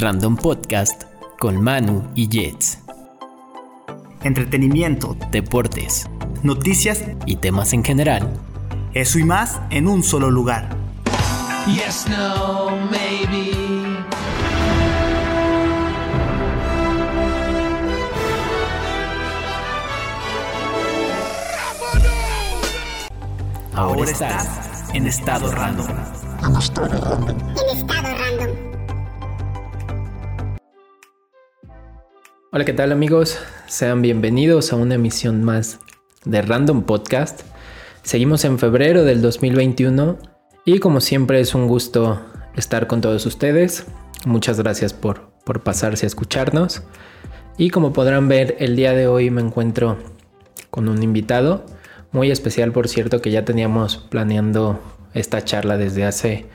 Random Podcast con Manu y Jets. Entretenimiento, Deportes noticias, y temas en general. eso y más en un solo lugar. Yes, no, maybe. Ahora, estás en estado random. en estado random. Hola, ¿qué tal amigos? Sean bienvenidos a una emisión más de Random Podcast. Seguimos en febrero del 2021 y como siempre es un gusto estar con todos ustedes. Muchas gracias por, por pasarse a escucharnos. Y como podrán ver, el día de hoy me encuentro con un invitado muy especial, por cierto, que ya teníamos planeando esta charla desde hace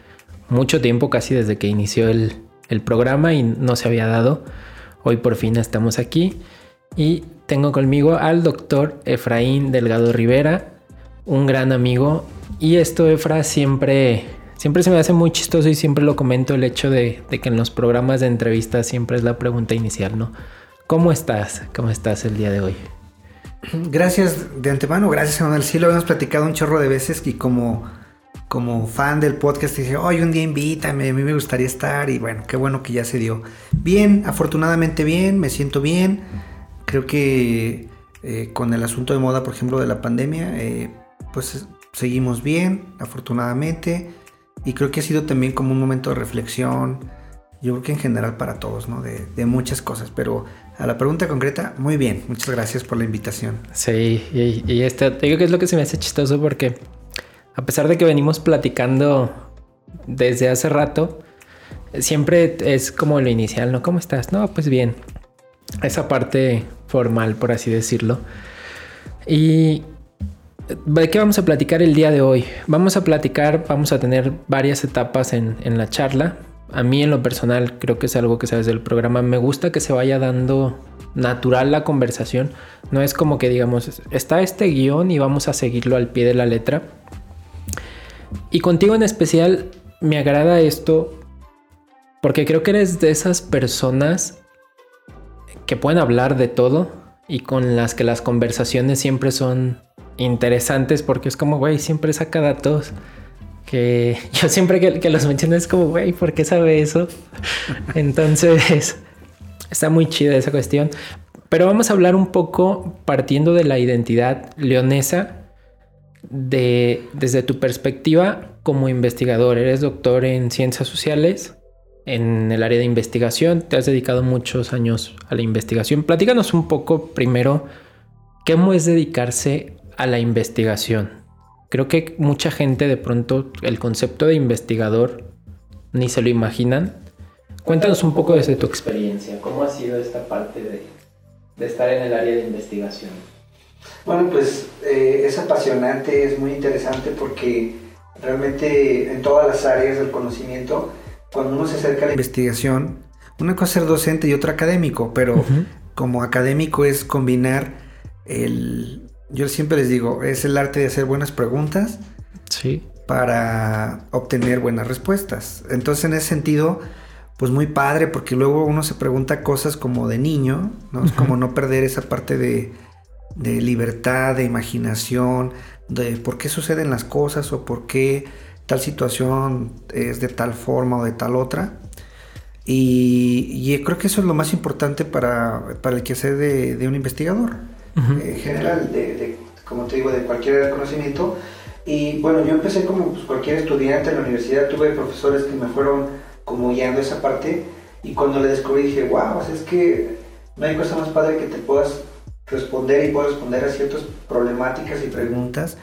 mucho tiempo, casi desde que inició el, el programa y no se había dado. Hoy por fin estamos aquí y tengo conmigo al doctor Efraín Delgado Rivera, un gran amigo. Y esto, Efra, siempre, siempre se me hace muy chistoso y siempre lo comento el hecho de, que en los programas de entrevistas siempre es la pregunta inicial, ¿no? ¿Cómo estás? ¿Cómo estás el día de hoy? Gracias de antemano, gracias Manuel. Sí, lo habíamos platicado un chorro de veces y como, como fan del podcast dije, oye, un día invítame, a mí me gustaría estar y bueno, qué bueno que ya se dio. Bien, afortunadamente bien, me siento bien. Creo que eh, con el asunto de moda, por ejemplo, de la pandemia, eh, pues seguimos bien, afortunadamente. Y creo que ha sido también como un momento de reflexión, yo creo que en general para todos, ¿no? De, muchas cosas, pero a la pregunta concreta, muy bien, muchas gracias por la invitación. Sí, y, y este, te digo que es lo que se me hace chistoso porque a pesar de que venimos platicando desde hace rato, siempre es como lo inicial, ¿no? ¿Cómo estás? No, pues bien. Esa parte formal, por así decirlo. Y ¿de qué vamos a platicar el día de hoy? Vamos a platicar, vamos a tener varias etapas en, la charla. A mí en lo personal creo que es algo que sabes del programa. Me gusta que se vaya dando natural la conversación. No es como que digamos, está este guion y vamos a seguirlo al pie de la letra. Y contigo en especial me agrada esto porque creo que eres de esas personas que pueden hablar de todo y con las que las conversaciones siempre son interesantes porque es como, güey, siempre saca datos que yo siempre que, que los menciono es como, güey, ¿por qué sabe eso? Entonces, está muy chida esa cuestión. Pero vamos a hablar un poco partiendo de la identidad leonesa de, desde tu perspectiva como investigador. Eres doctor en ciencias sociales, en el área de investigación. Te has dedicado muchos años a la investigación. Platícanos un poco primero cómo es dedicarse a la investigación. Creo que mucha gente de pronto el concepto de investigador ni se lo imaginan. Cuéntanos un poco desde tu experiencia. ¿Cómo ha sido esta parte de, de estar en el área de investigación? Bueno, pues eh, es apasionante, es muy interesante porque realmente en todas las áreas del conocimiento, cuando uno se acerca a la investigación, una cosa es ser docente y otra académico, pero como académico es combinar el, yo siempre les digo, es el arte de hacer buenas preguntas Sí. para obtener buenas respuestas. Entonces en ese sentido, pues muy padre porque luego uno se pregunta cosas como de niño, ¿no? Es como no perder esa parte de, de libertad, de imaginación, de por qué suceden las cosas o por qué tal situación es de tal forma o de tal otra. Y, y creo que eso es lo más importante para, para el quehacer de, de un investigador. En general, de, de, como te digo, de cualquier conocimiento. Y bueno, yo empecé como pues, cualquier estudiante en la universidad, tuve profesores que me fueron como guiando esa parte. Y cuando le descubrí dije, wow, o sea, es que no hay cosa más padre que te puedas responder y puedas responder a ciertas problemáticas y preguntas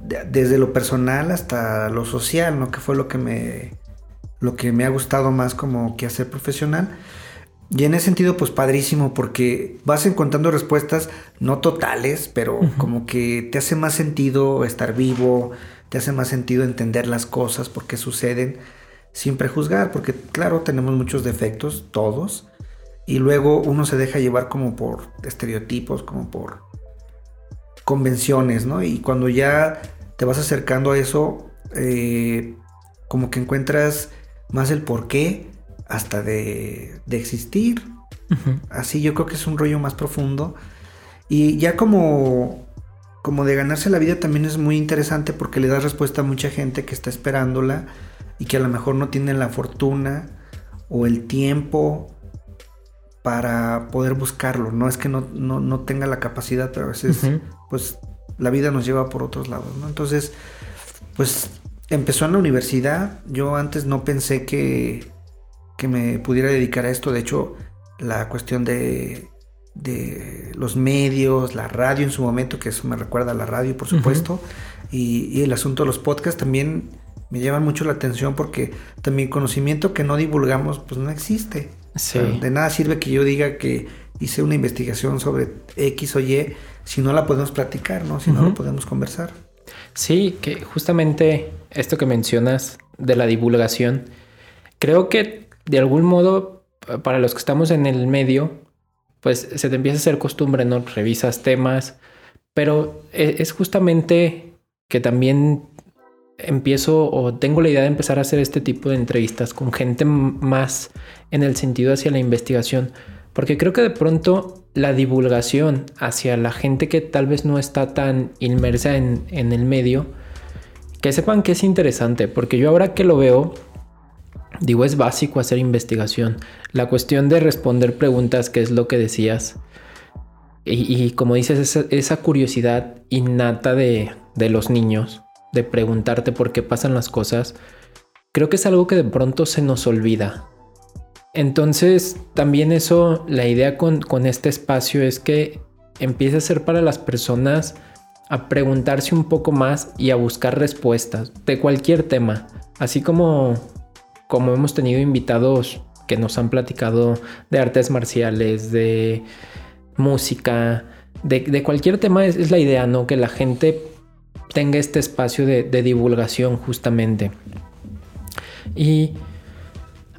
de- desde lo personal hasta lo social, ¿no? Que fue lo que me, lo que me ha gustado más como que hacer profesional. Y en ese sentido, pues padrísimo, porque vas encontrando respuestas no totales, pero como que te hace más sentido estar vivo, te hace más sentido entender las cosas, por qué suceden, sin prejuzgar, porque claro, tenemos muchos defectos, todos, y luego uno se deja llevar como por estereotipos, como por convenciones, ¿no? Y cuando ya te vas acercando a eso, eh, como que encuentras más el por qué hasta de, de existir. Así yo creo que es un rollo más profundo. Y ya como, como de ganarse la vida también es muy interesante porque le das respuesta a mucha gente que está esperándola y que a lo mejor no tiene la fortuna o el tiempo para poder buscarlo. No es que no, no, no tenga la capacidad, pero a veces pues la vida nos lleva por otros lados, ¿no? Entonces, pues empezó en la universidad. Yo antes no pensé que, que me pudiera dedicar a esto. De hecho, la cuestión de, de los medios, la radio en su momento, que eso me recuerda a la radio, por supuesto, y, y el asunto de los podcasts también me llaman mucho la atención porque también conocimiento que no divulgamos, pues no existe. Sí. O sea, de nada sirve que yo diga que hice una investigación sobre X o Y si no la podemos platicar, ¿no? Si no lo podemos conversar. Sí, que justamente esto que mencionas de la divulgación, creo que de algún modo, pa- para los que estamos en el medio, pues se te empieza a hacer costumbre, ¿no? Revisas temas, pero e- es justamente que también empiezo o tengo la idea de empezar a hacer este tipo de entrevistas con gente más en el sentido hacia la investigación, porque creo que de pronto la divulgación hacia la gente que tal vez no está tan inmersa en, en el medio, que sepan que es interesante, porque yo ahora que lo veo, digo, es básico hacer investigación. La cuestión de responder preguntas, que es lo que decías, y, y como dices, esa, esa curiosidad innata de, de los niños, de preguntarte por qué pasan las cosas, creo que es algo que de pronto se nos olvida. Entonces, también eso, la idea con, con este espacio es que empiece a ser para las personas a preguntarse un poco más y a buscar respuestas de cualquier tema. Así como, como hemos tenido invitados que nos han platicado de artes marciales, de música, de, de cualquier tema, es, es la idea, ¿no? Que la gente tenga este espacio de, divulgación justamente. Y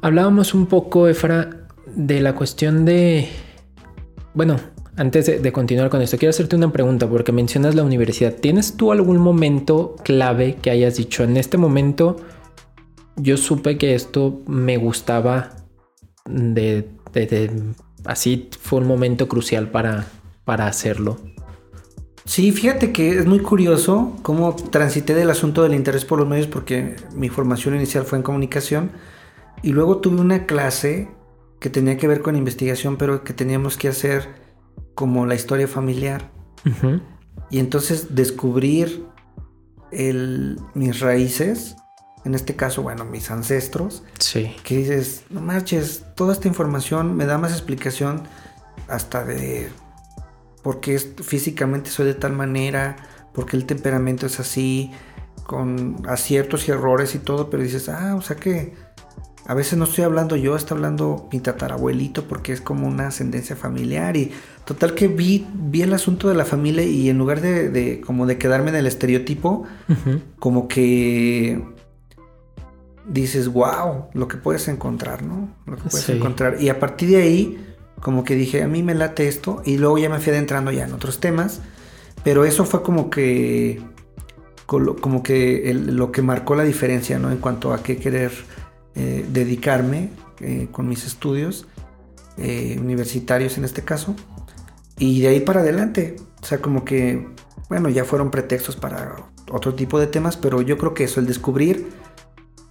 hablábamos un poco, Efra, de la cuestión de... Bueno, antes de, continuar con esto, quiero hacerte una pregunta porque mencionas la universidad. ¿Tienes tú algún momento clave que hayas dicho, en este momento yo supe que esto me gustaba de- de- así fue un momento crucial para, para hacerlo? Sí, fíjate que es muy curioso cómo transité del asunto del interés por los medios porque mi formación inicial fue en comunicación y luego tuve una clase que tenía que ver con investigación, pero que teníamos que hacer como la historia familiar. Y entonces descubrir el- mis raíces, en este caso, bueno, mis ancestros, Sí. que dices, no marches, toda esta información me da más explicación hasta de por qué es- físicamente soy de tal manera, por qué el temperamento es así, con aciertos y errores y todo, pero dices, ah, o sea que a veces no estoy hablando yo, está hablando mi tatarabuelito porque es como una ascendencia familiar y total que vi, vi el asunto de la familia y en lugar de, de como de quedarme en el estereotipo, como que dices, wow, lo que puedes encontrar, ¿no? Lo que puedes Sí. encontrar. Y a partir de ahí, como que dije, a mí me late esto, y luego ya me fui adentrando ya en otros temas, pero eso fue como que, como que el- lo que marcó la diferencia, ¿no? En cuanto a qué querer eh, dedicarme eh, con mis estudios eh, universitarios en este caso, y de ahí para adelante, o sea, como que, bueno, ya fueron pretextos para otro tipo de temas, pero yo creo que eso, el descubrir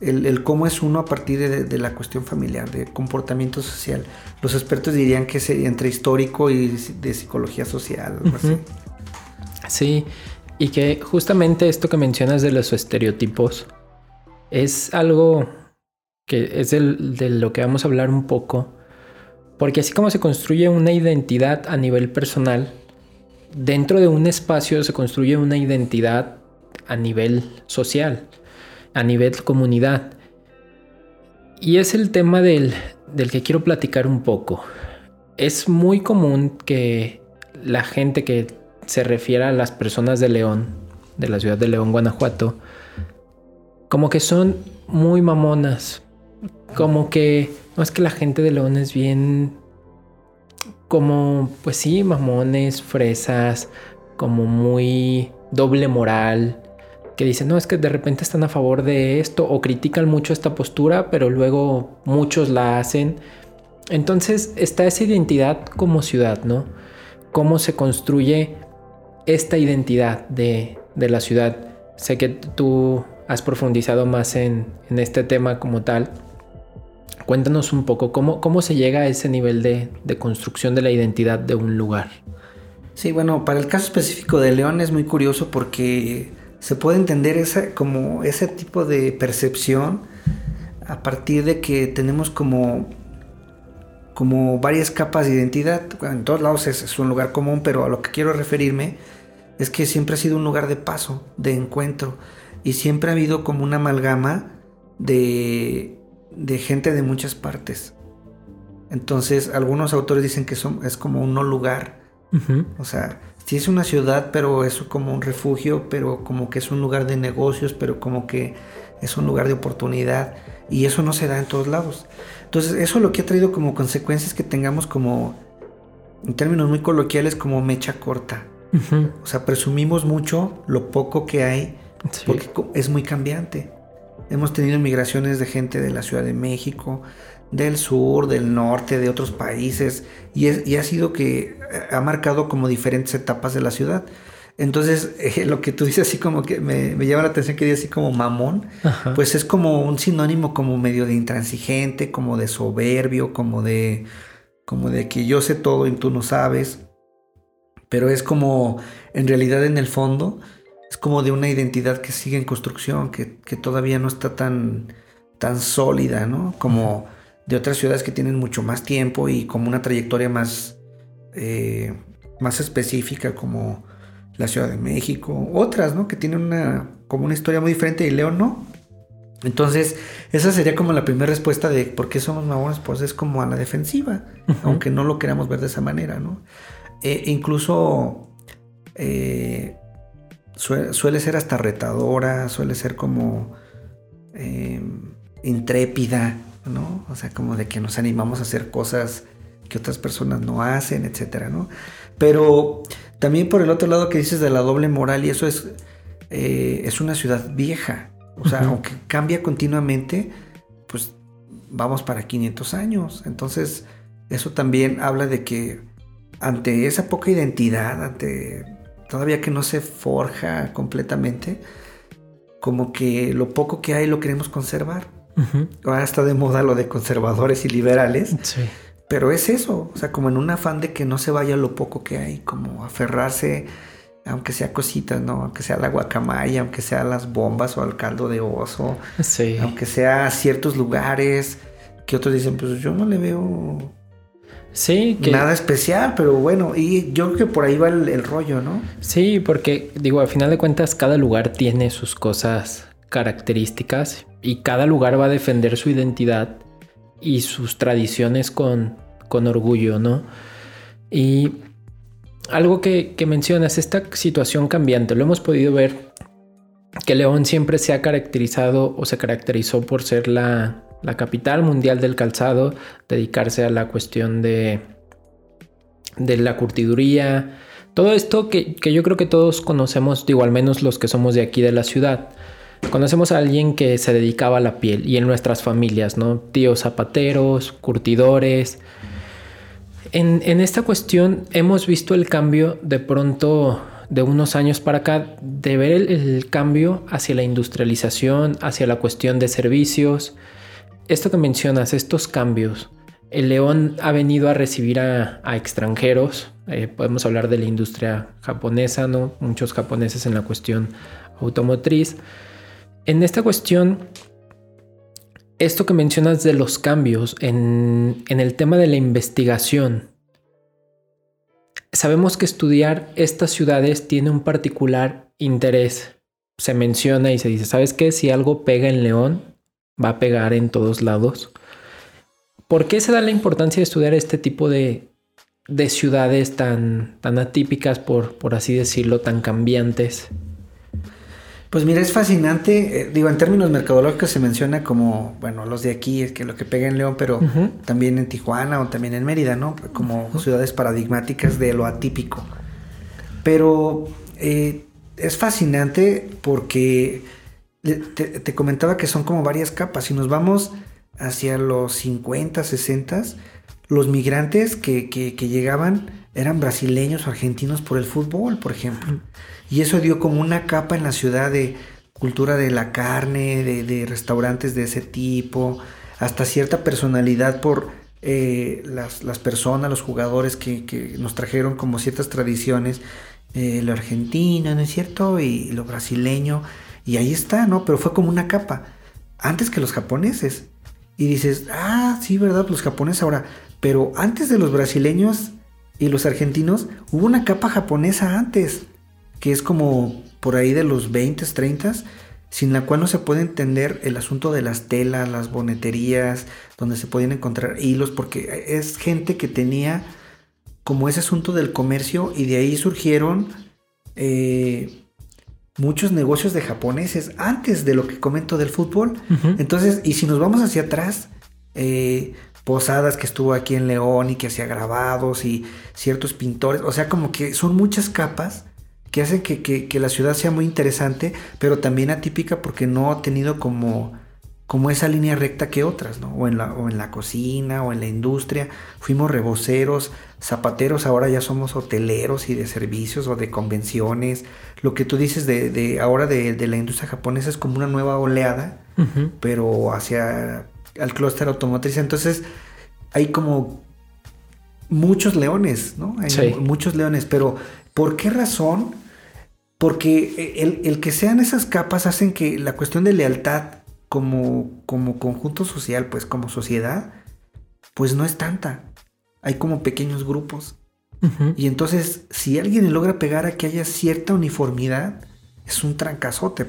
el, cómo es uno a partir de, la cuestión familiar, de comportamiento social. Los expertos dirían que sería entre histórico y de psicología social, algo así. Sí, y que justamente esto que mencionas de los estereotipos es algo que es de lo que vamos a hablar un poco, porque así como se construye una identidad a nivel personal, dentro de un espacio se construye una identidad a nivel social, a nivel comunidad. Y es el tema del, del que quiero platicar un poco. Es muy común que la gente que se refiere a las personas de León, de la ciudad de León, Guanajuato, como que son muy mamonas. Como que no es que la gente de León es bien como pues sí, mamones, fresas, como muy doble moral, que dicen, no, es que de repente están a favor de esto o critican mucho esta postura, pero luego muchos la hacen. Entonces está esa identidad como ciudad, ¿no? Cómo se construye esta identidad de, de la ciudad. Sé que tú has profundizado más en, en este tema como tal. Cuéntanos un poco cómo, cómo se llega a ese nivel de, de, construcción de la identidad de un lugar. Sí, bueno, para el caso específico de León es muy curioso porque se puede entender esa, como ese tipo de percepción a partir de que tenemos como, como varias capas de identidad. En todos lados es, es un lugar común, pero a lo que quiero referirme es que siempre ha sido un lugar de paso, de encuentro, y siempre ha habido como una amalgama de, de gente de muchas partes. Entonces, algunos autores dicen que son, es como un no lugar. O sea, sí es una ciudad, pero es como un refugio, pero como que es un lugar de negocios, pero como que es un lugar de oportunidad. Y eso no se da en todos lados. Entonces, eso lo que ha traído como consecuencias que tengamos como, en términos muy coloquiales, como mecha corta. O sea, presumimos mucho lo poco que hay, sí. porque es muy cambiante. Hemos tenido migraciones de gente de la Ciudad de México, del sur, del norte, de otros países, y, es, y ha sido que ha marcado como diferentes etapas de la ciudad. Entonces, eh, lo que tú dices así como que me, me llama la atención que dice así como mamón, Ajá. pues es como un sinónimo como medio de intransigente, como de soberbio, como de, como de que yo sé todo y tú no sabes. Pero es como, en realidad en el fondo, es como de una identidad que sigue en construcción, que, que todavía no está tan, tan sólida, ¿no? Como de otras ciudades que tienen mucho más tiempo y como una trayectoria más, eh, más específica, como la Ciudad de México, otras, ¿no? Que tienen una, como una historia muy diferente y León no. Entonces, esa sería como la primera respuesta de por qué somos mamones, pues es como a la defensiva, uh -huh. aunque no lo queramos ver de esa manera, ¿no? Eh, incluso eh, suele, suele, ser hasta retadora, suele ser como eh, intrépida, ¿no? O sea, como de que nos animamos a hacer cosas que otras personas no hacen, etcétera, ¿no? Pero también por el otro lado que dices de la doble moral, y eso es, eh, es una ciudad vieja. O sea, uh -huh. aunque cambia continuamente, pues vamos para 500 años. Entonces, eso también habla de que ante esa poca identidad, ante todavía que no se forja completamente, como que lo poco que hay lo queremos conservar. Uh -huh. Ahora está de moda lo de conservadores y liberales. Sí. Pero es eso, o sea, como en un afán de que no se vaya lo poco que hay, como aferrarse, aunque sea cositas, ¿no? Aunque sea la guacamaya, aunque sea las bombas o al caldo de oso, sí. aunque sea ciertos lugares que otros dicen, pues yo no le veo Sí, que... nada especial, pero bueno, y yo creo que por ahí va el, el, rollo, ¿no? Sí, porque digo, al final de cuentas cada lugar tiene sus cosas características y cada lugar va a defender su identidad y sus tradiciones con, con orgullo, ¿no? Y algo que, mencionas, esta situación cambiante, lo hemos podido ver que León siempre se ha caracterizado o se caracterizó por ser la, la capital mundial del calzado, dedicarse a la cuestión de, de la curtiduría, todo esto que, que, yo creo que todos conocemos, digo, al menos los que somos de aquí de la ciudad. Conocemos a alguien que se dedicaba a la piel y en nuestras familias, ¿no? Tíos zapateros, curtidores. En, esta cuestión hemos visto el cambio de pronto de unos años para acá, de ver el, cambio hacia la industrialización, hacia la cuestión de servicios, esto que mencionas, estos cambios, el León ha venido a recibir a, a extranjeros, eh, podemos hablar de la industria japonesa, ¿no? Muchos japoneses en la cuestión automotriz. En esta cuestión, esto que mencionas de los cambios en, el tema de la investigación, sabemos que estudiar estas ciudades tiene un particular interés. Se menciona y se dice, ¿sabes qué? Si algo pega en León, va a pegar en todos lados. ¿Por qué se da la importancia de estudiar este tipo de, de ciudades tan, atípicas, por así decirlo, tan cambiantes? Pues mira, es fascinante. Eh, digo, en términos mercadológicos se menciona como, bueno, los de aquí es que lo que pega en León, pero uh -huh. también en Tijuana o también en Mérida, ¿no? Como uh -huh. ciudades paradigmáticas de lo atípico. Pero eh, es fascinante porque te comentaba que son como varias capas. Si nos vamos hacia los 50, 60, los migrantes que, que- que llegaban eran brasileños o argentinos por el fútbol, por ejemplo. Y eso dio como una capa en la ciudad de cultura de la carne, de, restaurantes de ese tipo, hasta cierta personalidad por eh, las, personas, los jugadores que, que nos trajeron como ciertas tradiciones, eh, lo argentino, ¿no es cierto? Y lo brasileño, y ahí está, ¿no? Pero fue como una capa, antes que los japoneses. Y dices, ah, sí, ¿verdad? Los japoneses ahora, pero antes de los brasileños y los argentinos, hubo una capa japonesa antes, que es como por ahí de los 20, 30, sin la cual no se puede entender el asunto de las telas, las boneterías, donde se podían encontrar hilos, porque es gente que tenía como ese asunto del comercio y de ahí surgieron eh, muchos negocios de japoneses antes de lo que comento del fútbol. Entonces, y si nos vamos hacia atrás, eh, Posadas que estuvo aquí en León y que hacía grabados y ciertos pintores, o sea, como que son muchas capas que hacen que, que- que la ciudad sea muy interesante, pero también atípica porque no ha tenido como, como esa línea recta que otras, ¿no? O en, la, o en la cocina o en la industria. Fuimos reboceros, zapateros, ahora ya somos hoteleros y de servicios o de convenciones. Lo que tú dices de, de ahora de, de la industria japonesa es como una nueva oleada, pero hacia el clúster automotriz. Entonces hay como muchos leones, ¿no? Hay Sí. muchos leones, pero ¿por qué razón? Porque el, el que sean esas capas hacen que la cuestión de lealtad como, como conjunto social, pues como sociedad, pues no es tanta. Hay como pequeños grupos. Ujú. Y entonces, si alguien logra pegar a que haya cierta uniformidad, es un trancazote.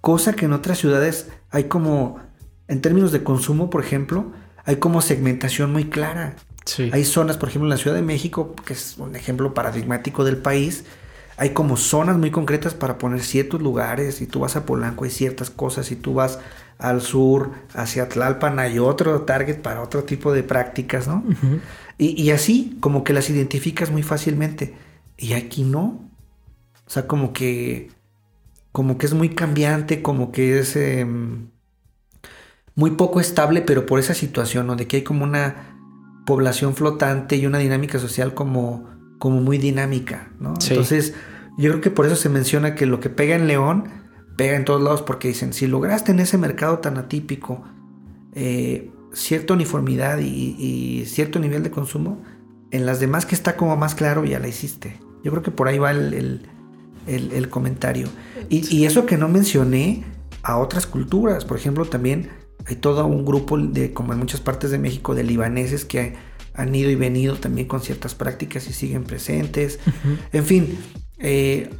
Cosa que en otras ciudades hay como, en términos de consumo, por ejemplo, hay como segmentación muy clara. Sí. Hay zonas, por ejemplo, en la Ciudad de México, que es un ejemplo paradigmático del país, hay como zonas muy concretas para poner ciertos lugares. Si tú vas a Polanco hay ciertas cosas, si tú vas al sur, hacia Tlalpan hay otro target para otro tipo de prácticas, ¿no? Y así, como que las identificas muy fácilmente. Y aquí no. O sea, como que. Como que es muy cambiante, como que es em, muy poco estable, pero por esa situación, ¿no? De que hay como una población flotante y una dinámica social como, como muy dinámica, ¿no? Sí. Entonces, yo creo que por eso se menciona que lo que pega en León, pega en todos lados, porque dicen, si lograste en ese mercado tan atípico eh, cierta uniformidad y, y cierto nivel de consumo, en las demás que está como más claro, ya la hiciste. Yo creo que por ahí va el, el- el- el comentario. Y, y eso que no mencioné a otras culturas, por ejemplo, también hay todo un grupo de, como en muchas partes de México, de libaneses que han ido y venido también con ciertas prácticas y siguen presentes. En fin, eh,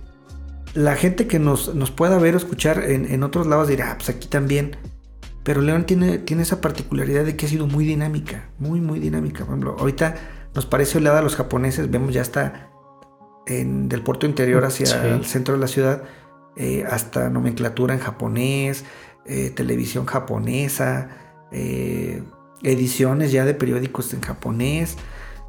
la gente que nos, nos pueda ver o escuchar en, en otros lados dirá, "Ah, pues aquí también. Pero León tiene, tiene esa particularidad de que ha sido muy dinámica, muy, muy dinámica. Por ejemplo, ahorita nos parece oleada a los japoneses, vemos ya está en, del puerto interior hacia Sí. el centro de la ciudad, eh, hasta nomenclatura en japonés, eh, televisión japonesa, eh, ediciones ya de periódicos en japonés,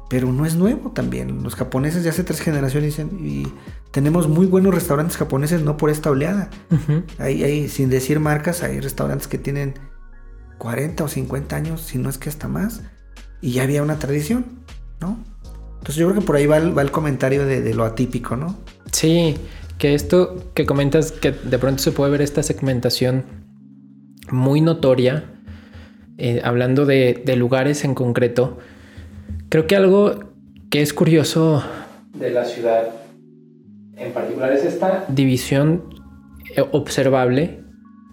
pero no es nuevo también. Los japoneses ya hace tres generaciones dicen, y tenemos muy buenos restaurantes japoneses, no por esta oleada. Ujú. Hay, hay, sin decir marcas, hay restaurantes que tienen 40 o 50 años, si no es que hasta más, y ya había una tradición, ¿no? Entonces yo creo que por ahí va el, va el comentario de, de lo atípico, ¿no? Sí, que esto que comentas que de pronto se puede ver esta segmentación muy notoria, eh, hablando de, de lugares en concreto, creo que algo que es curioso de la ciudad en particular es esta división eh, observable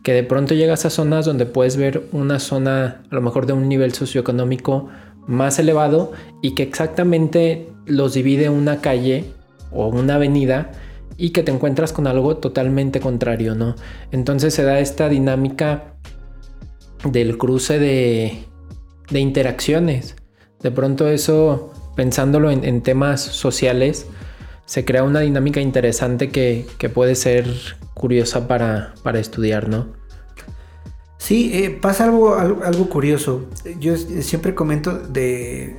que de pronto llegas a zonas donde puedes ver una zona a lo mejor de un nivel socioeconómico más elevado y que exactamente los divide una calle o una avenida y que te encuentras con algo totalmente contrario, ¿no? Entonces se da esta dinámica del cruce de, de interacciones. De pronto eso, pensándolo en, en temas sociales, se crea una dinámica interesante que, que puede ser curiosa para, para estudiar, ¿no? Sí, eh, pasa algo, algo, algo curioso. Yo s- siempre comento de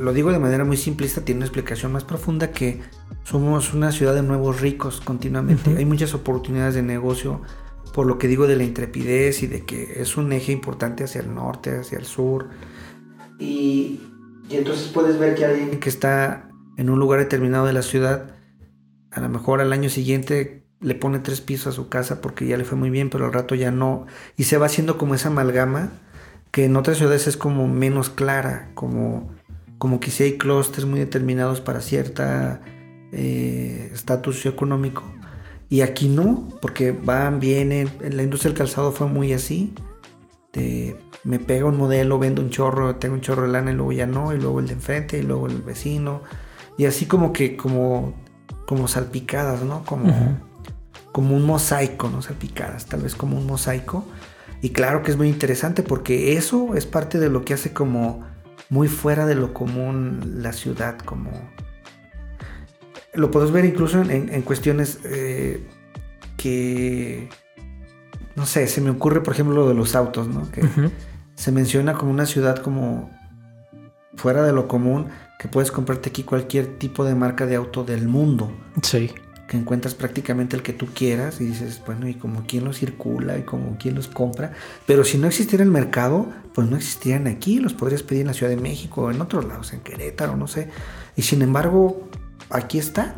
lo digo de manera muy simplista, tiene una explicación más profunda que somos una ciudad de nuevos ricos continuamente. Hay muchas oportunidades de negocio, por lo que digo de la intrepidez y de que es un eje importante hacia el norte, hacia el sur. Y, y entonces puedes ver que alguien que está en un lugar determinado de la ciudad, a lo mejor al año siguiente le pone tres pisos a su casa porque ya le fue muy bien, pero al rato ya no. Y se va haciendo como esa amalgama que en otras ciudades es como menos clara, como, como que sí hay clústeres muy determinados para cierta eh, estatus socioeconómico. Y aquí no, porque van, vienen, en la industria del calzado fue muy así. de, me pega un modelo, vendo un chorro, tengo un chorro de lana y luego ya no, y luego el de enfrente, y luego el vecino. Y así como que, como, como salpicadas, ¿no? Como, como un mosaico, ¿no? Salpicadas, tal vez como un mosaico. Y claro que es muy interesante porque eso es parte de lo que hace como muy fuera de lo común la ciudad, como... Lo puedes ver incluso en, en- en cuestiones eh, que... No sé, se me ocurre por ejemplo lo de los autos, ¿no? Que se menciona como una ciudad como fuera de lo común, que puedes comprarte aquí cualquier tipo de marca de auto del mundo Sí. que encuentras prácticamente el que tú quieras y dices, bueno, y como quién los circula y como quién los compra. Pero si no existiera el mercado, pues no existirían aquí, los podrías pedir en la Ciudad de México o en otros lados, en Querétaro, no sé. Y sin embargo, aquí está,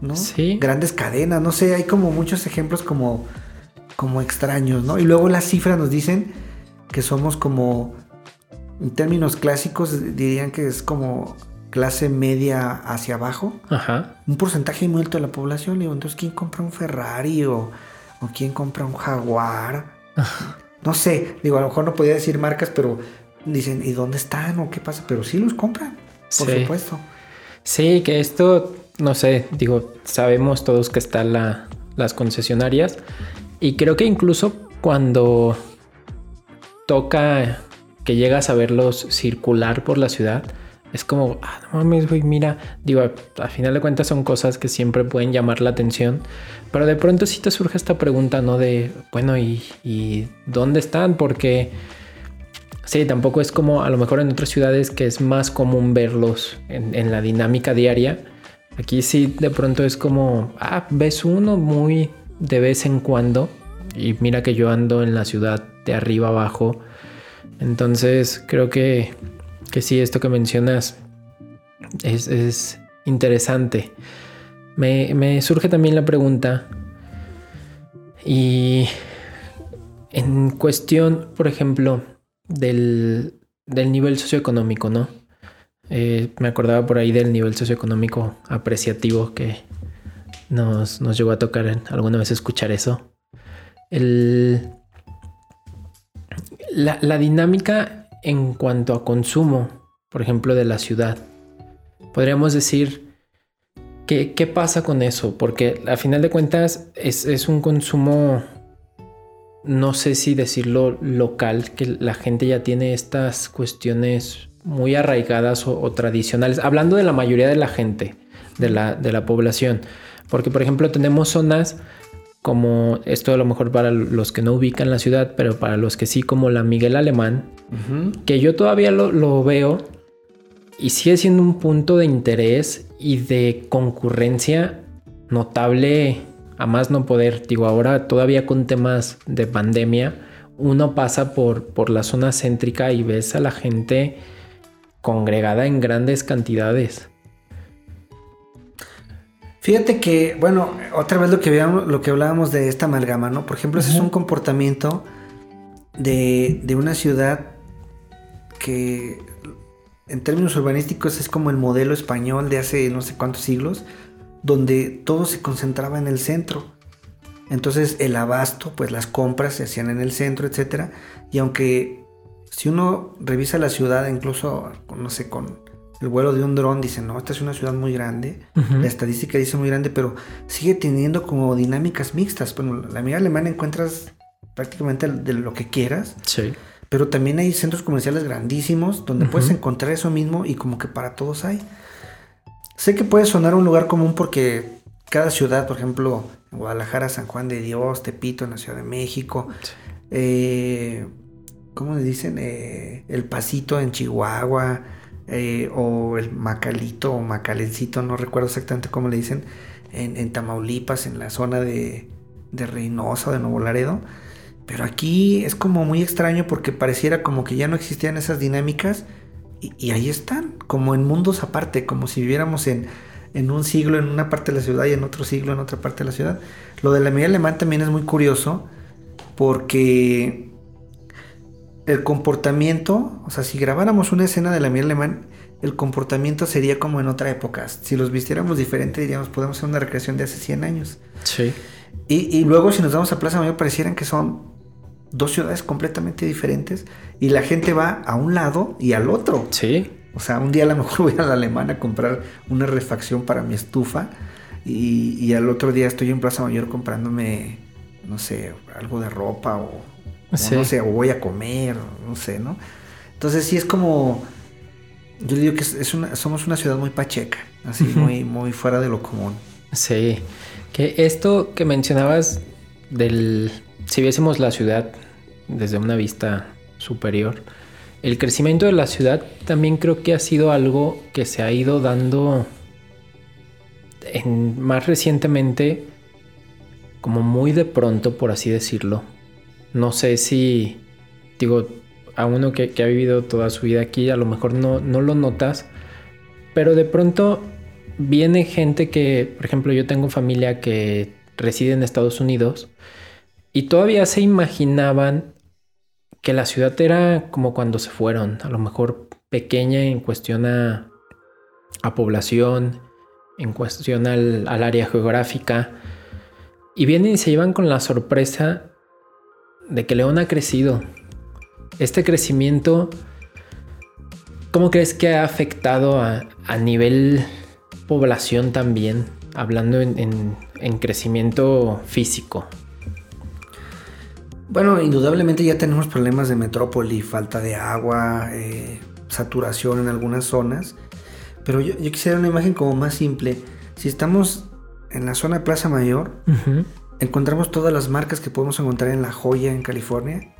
¿no? Sí. Grandes cadenas, no sé, hay como muchos ejemplos como, como extraños, ¿no? Y luego las cifras nos dicen que somos como, en términos clásicos, dirían que es como clase media hacia abajo Ajá. un porcentaje muy alto de la población. Digo, entonces, ¿quién compra un Ferrari o, o quién compra un Jaguar? No sé, digo, a lo mejor no podía decir marcas, pero dicen, ¿y dónde están o qué pasa? Pero sí los compran, por Sí. supuesto. Sí, que esto, no sé, digo, sabemos todos que están la, las concesionarias y creo que incluso cuando toca que llegas a verlos circular por la ciudad, es como, ah, no mames, güey, mira, digo, a, a final de cuentas son cosas que siempre pueden llamar la atención, pero de pronto sí te surge esta pregunta, ¿no? De, bueno, ¿y, y dónde están? Porque... Sí, tampoco es como a lo mejor en otras ciudades que es más común verlos en, la dinámica diaria. Aquí sí de pronto es como, ah, ves uno muy de vez en cuando. Y mira que yo ando en la ciudad de arriba abajo. Entonces creo que, que sí, esto que mencionas es, es interesante. Me surge también la pregunta. Y en cuestión, por ejemplo, del, del nivel socioeconómico, ¿no? Eh, me acordaba por ahí del nivel socioeconómico apreciativo que nos, nos llegó a tocar alguna vez escuchar eso. El, la, la dinámica en cuanto a consumo, por ejemplo, de la ciudad. Podríamos decir, ¿qué, qué pasa con eso? Porque a final de cuentas es, es un consumo no sé si decirlo local, que la gente ya tiene estas cuestiones muy arraigadas o, o tradicionales, hablando de la mayoría de la gente, de la, de la población, porque por ejemplo tenemos zonas como esto a lo mejor para los que no ubican la ciudad, pero para los que sí, como la Miguel Alemán, que yo todavía lo, lo veo y sigue siendo un punto de interés y de concurrencia notable a más no poder. Digo, ahora todavía con temas de pandemia, uno pasa por, por la zona céntrica y ves a la gente congregada en grandes cantidades. Fíjate que, bueno, otra vez lo que, veíamos, lo que hablábamos de esta amalgama, ¿no? Por ejemplo, ese es un comportamiento de, de una ciudad que en términos urbanísticos es como el modelo español de hace no sé cuántos siglos, donde todo se concentraba en el centro. Entonces el abasto, pues las compras se hacían en el centro, etcétera. Y aunque si uno revisa la ciudad, incluso, no sé, con el vuelo de un dron, dice, no, esta es una ciudad muy grande. La estadística dice muy grande, pero sigue teniendo como dinámicas mixtas. Bueno, la amiga alemana encuentras prácticamente de lo que quieras, Sí. pero también hay centros comerciales grandísimos donde puedes encontrar eso mismo y como que para todos hay. Sé que puede sonar un lugar común porque cada ciudad, por ejemplo, Guadalajara, San Juan de Dios, Tepito, en la Ciudad de México, eh, ¿cómo le dicen? Eh, el Pasito en Chihuahua, eh, o el Macalito o Macalencito, no recuerdo exactamente cómo le dicen, en, en Tamaulipas, en la zona de, de Reynosa, de Nuevo Laredo. Pero aquí es como muy extraño porque pareciera como que ya no existían esas dinámicas y, y ahí están, como en mundos aparte, como si viviéramos en, en, un siglo en una parte de la ciudad y en otro siglo en otra parte de la ciudad. Lo de la media alemán también es muy curioso porque el comportamiento, o sea, si grabáramos una escena de la miel alemán, el comportamiento sería como en otra época. Si los vistiéramos diferente, diríamos, podemos hacer una recreación de hace 100 años. Sí. Y, y luego si nos vamos a Plaza Mayor, parecieran que son dos ciudades completamente diferentes y la gente va a un lado y al otro. Sí. O sea, un día a lo mejor voy a la alemana a comprar una refacción para mi estufa y, y al otro día estoy en Plaza Mayor comprándome, no sé, algo de ropa o, Sí. o no sé, o voy a comer, no sé, ¿no? Entonces sí es como, yo digo que es, una, somos una ciudad muy pacheca, así, muy, muy fuera de lo común. Sí. Que esto que mencionabas del. Si viésemos la ciudad desde una vista superior, el crecimiento de la ciudad también creo que ha sido algo que se ha ido dando en, más recientemente, como muy de pronto, por así decirlo. No sé si, digo, a uno que, ha vivido toda su vida aquí, a lo mejor no, no lo notas, pero de pronto viene gente que, por ejemplo, yo tengo familia que reside en Estados Unidos y todavía se imaginaban que la ciudad era como cuando se fueron, a lo mejor pequeña en cuestión a, población, en cuestión al, área geográfica, y vienen y se llevan con la sorpresa de que León ha crecido. Este crecimiento, ¿cómo crees que ha afectado a, nivel población también? Hablando en crecimiento físico. Bueno, indudablemente ya tenemos problemas de metrópoli, falta de agua, eh, saturación en algunas zonas. Pero yo, yo quisiera una imagen como más simple. Si estamos en la zona de Plaza Mayor, encontramos todas las marcas que podemos encontrar en La Joya, en California.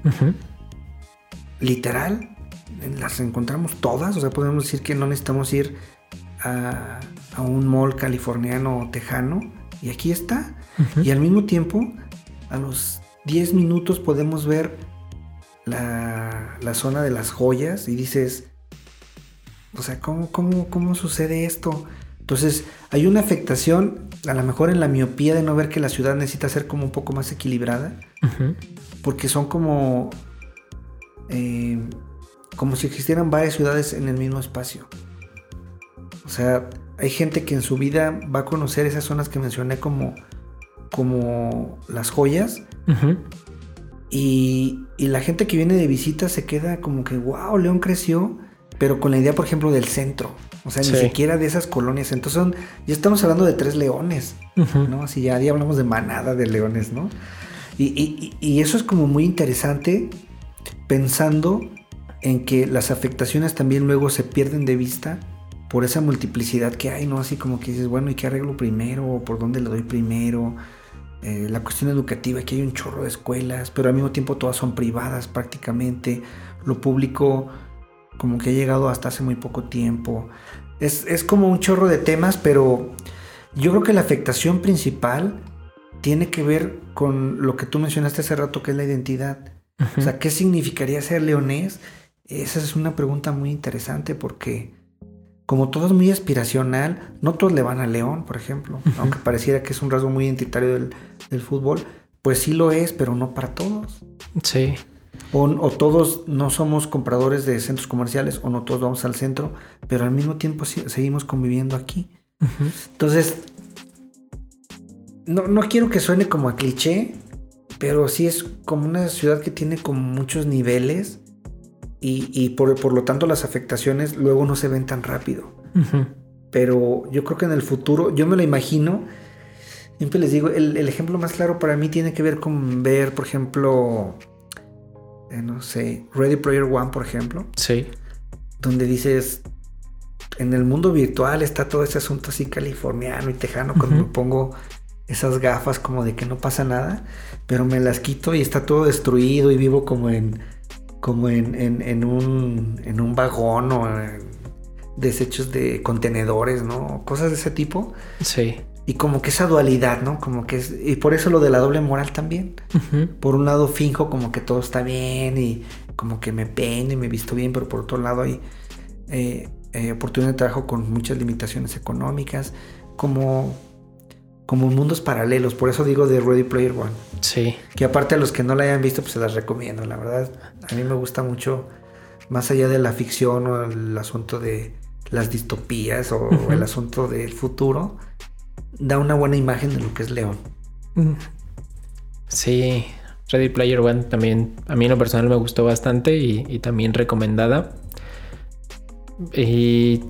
Literal, las encontramos todas. O sea, podemos decir que no necesitamos ir a, a un mall californiano o tejano. Y aquí está. Y al mismo tiempo, a los 10 minutos podemos ver la, la zona de las joyas y dices, o sea, ¿cómo, cómo, cómo sucede esto? Entonces, hay una afectación, a lo mejor en la miopía de no ver que la ciudad necesita ser como un poco más equilibrada, porque son como, eh, como si existieran varias ciudades en el mismo espacio. O sea, hay gente que en su vida va a conocer esas zonas que mencioné como, como las joyas, y, y la gente que viene de visita se queda como que, wow, León creció, pero con la idea, por ejemplo, del centro. O sea, Sí. ni siquiera de esas colonias. Entonces, son, ya estamos hablando de tres leones. ¿no? Así ya, ya hablamos de manada de leones, ¿no? Y, y- y- eso es como muy interesante pensando en que las afectaciones también luego se pierden de vista por esa multiplicidad que hay, ¿no? Así como que dices, bueno, ¿y qué arreglo primero? ¿O ¿Por dónde le doy primero? Eh, la cuestión educativa, que hay un chorro de escuelas, pero al mismo tiempo todas son privadas prácticamente. Lo público como que ha llegado hasta hace muy poco tiempo. Es, es como un chorro de temas, pero yo creo que la afectación principal tiene que ver con lo que tú mencionaste hace rato, que es la identidad. O sea, ¿qué significaría ser leonés? Esa es una pregunta muy interesante porque como todo es muy aspiracional, no todos le van a León, por ejemplo, aunque pareciera que es un rasgo muy identitario del, del fútbol, pues sí lo es, pero no para todos. Sí. O, o todos no somos compradores de centros comerciales, o no todos vamos al centro, pero al mismo tiempo seguimos conviviendo aquí. Entonces, no, no quiero que suene como a cliché, pero sí es como una ciudad que tiene como muchos niveles y, y por, por lo tanto las afectaciones luego no se ven tan rápido. Pero yo creo que en el futuro, yo me lo imagino, siempre les digo, el, el ejemplo más claro para mí tiene que ver con ver, por ejemplo, eh, no sé, Ready Player One, por ejemplo Sí. donde dices, en el mundo virtual está todo ese asunto así californiano y tejano, cuando me pongo esas gafas como de que no pasa nada, pero me las quito y está todo destruido y vivo como en, como en, en- en un, en un vagón o en- desechos de contenedores, ¿no? Cosas de ese tipo. Sí. Y como que esa dualidad, ¿no? Como que es... Y por eso lo de la doble moral también. Por un lado finjo como que todo está bien y como que me peino y me visto bien, pero por otro lado hay eh, eh, oportunidad de trabajo con muchas limitaciones económicas, como, como mundos paralelos. Por eso digo de Ready Player One. Sí. Que aparte a los que no la hayan visto, pues se las recomiendo. La verdad, a mí me gusta mucho, más allá de la ficción o el asunto de las distopías o el asunto del futuro, da una buena imagen de lo que es León. Sí, Ready Player One también a mí en lo personal me gustó bastante y, y también recomendada. Y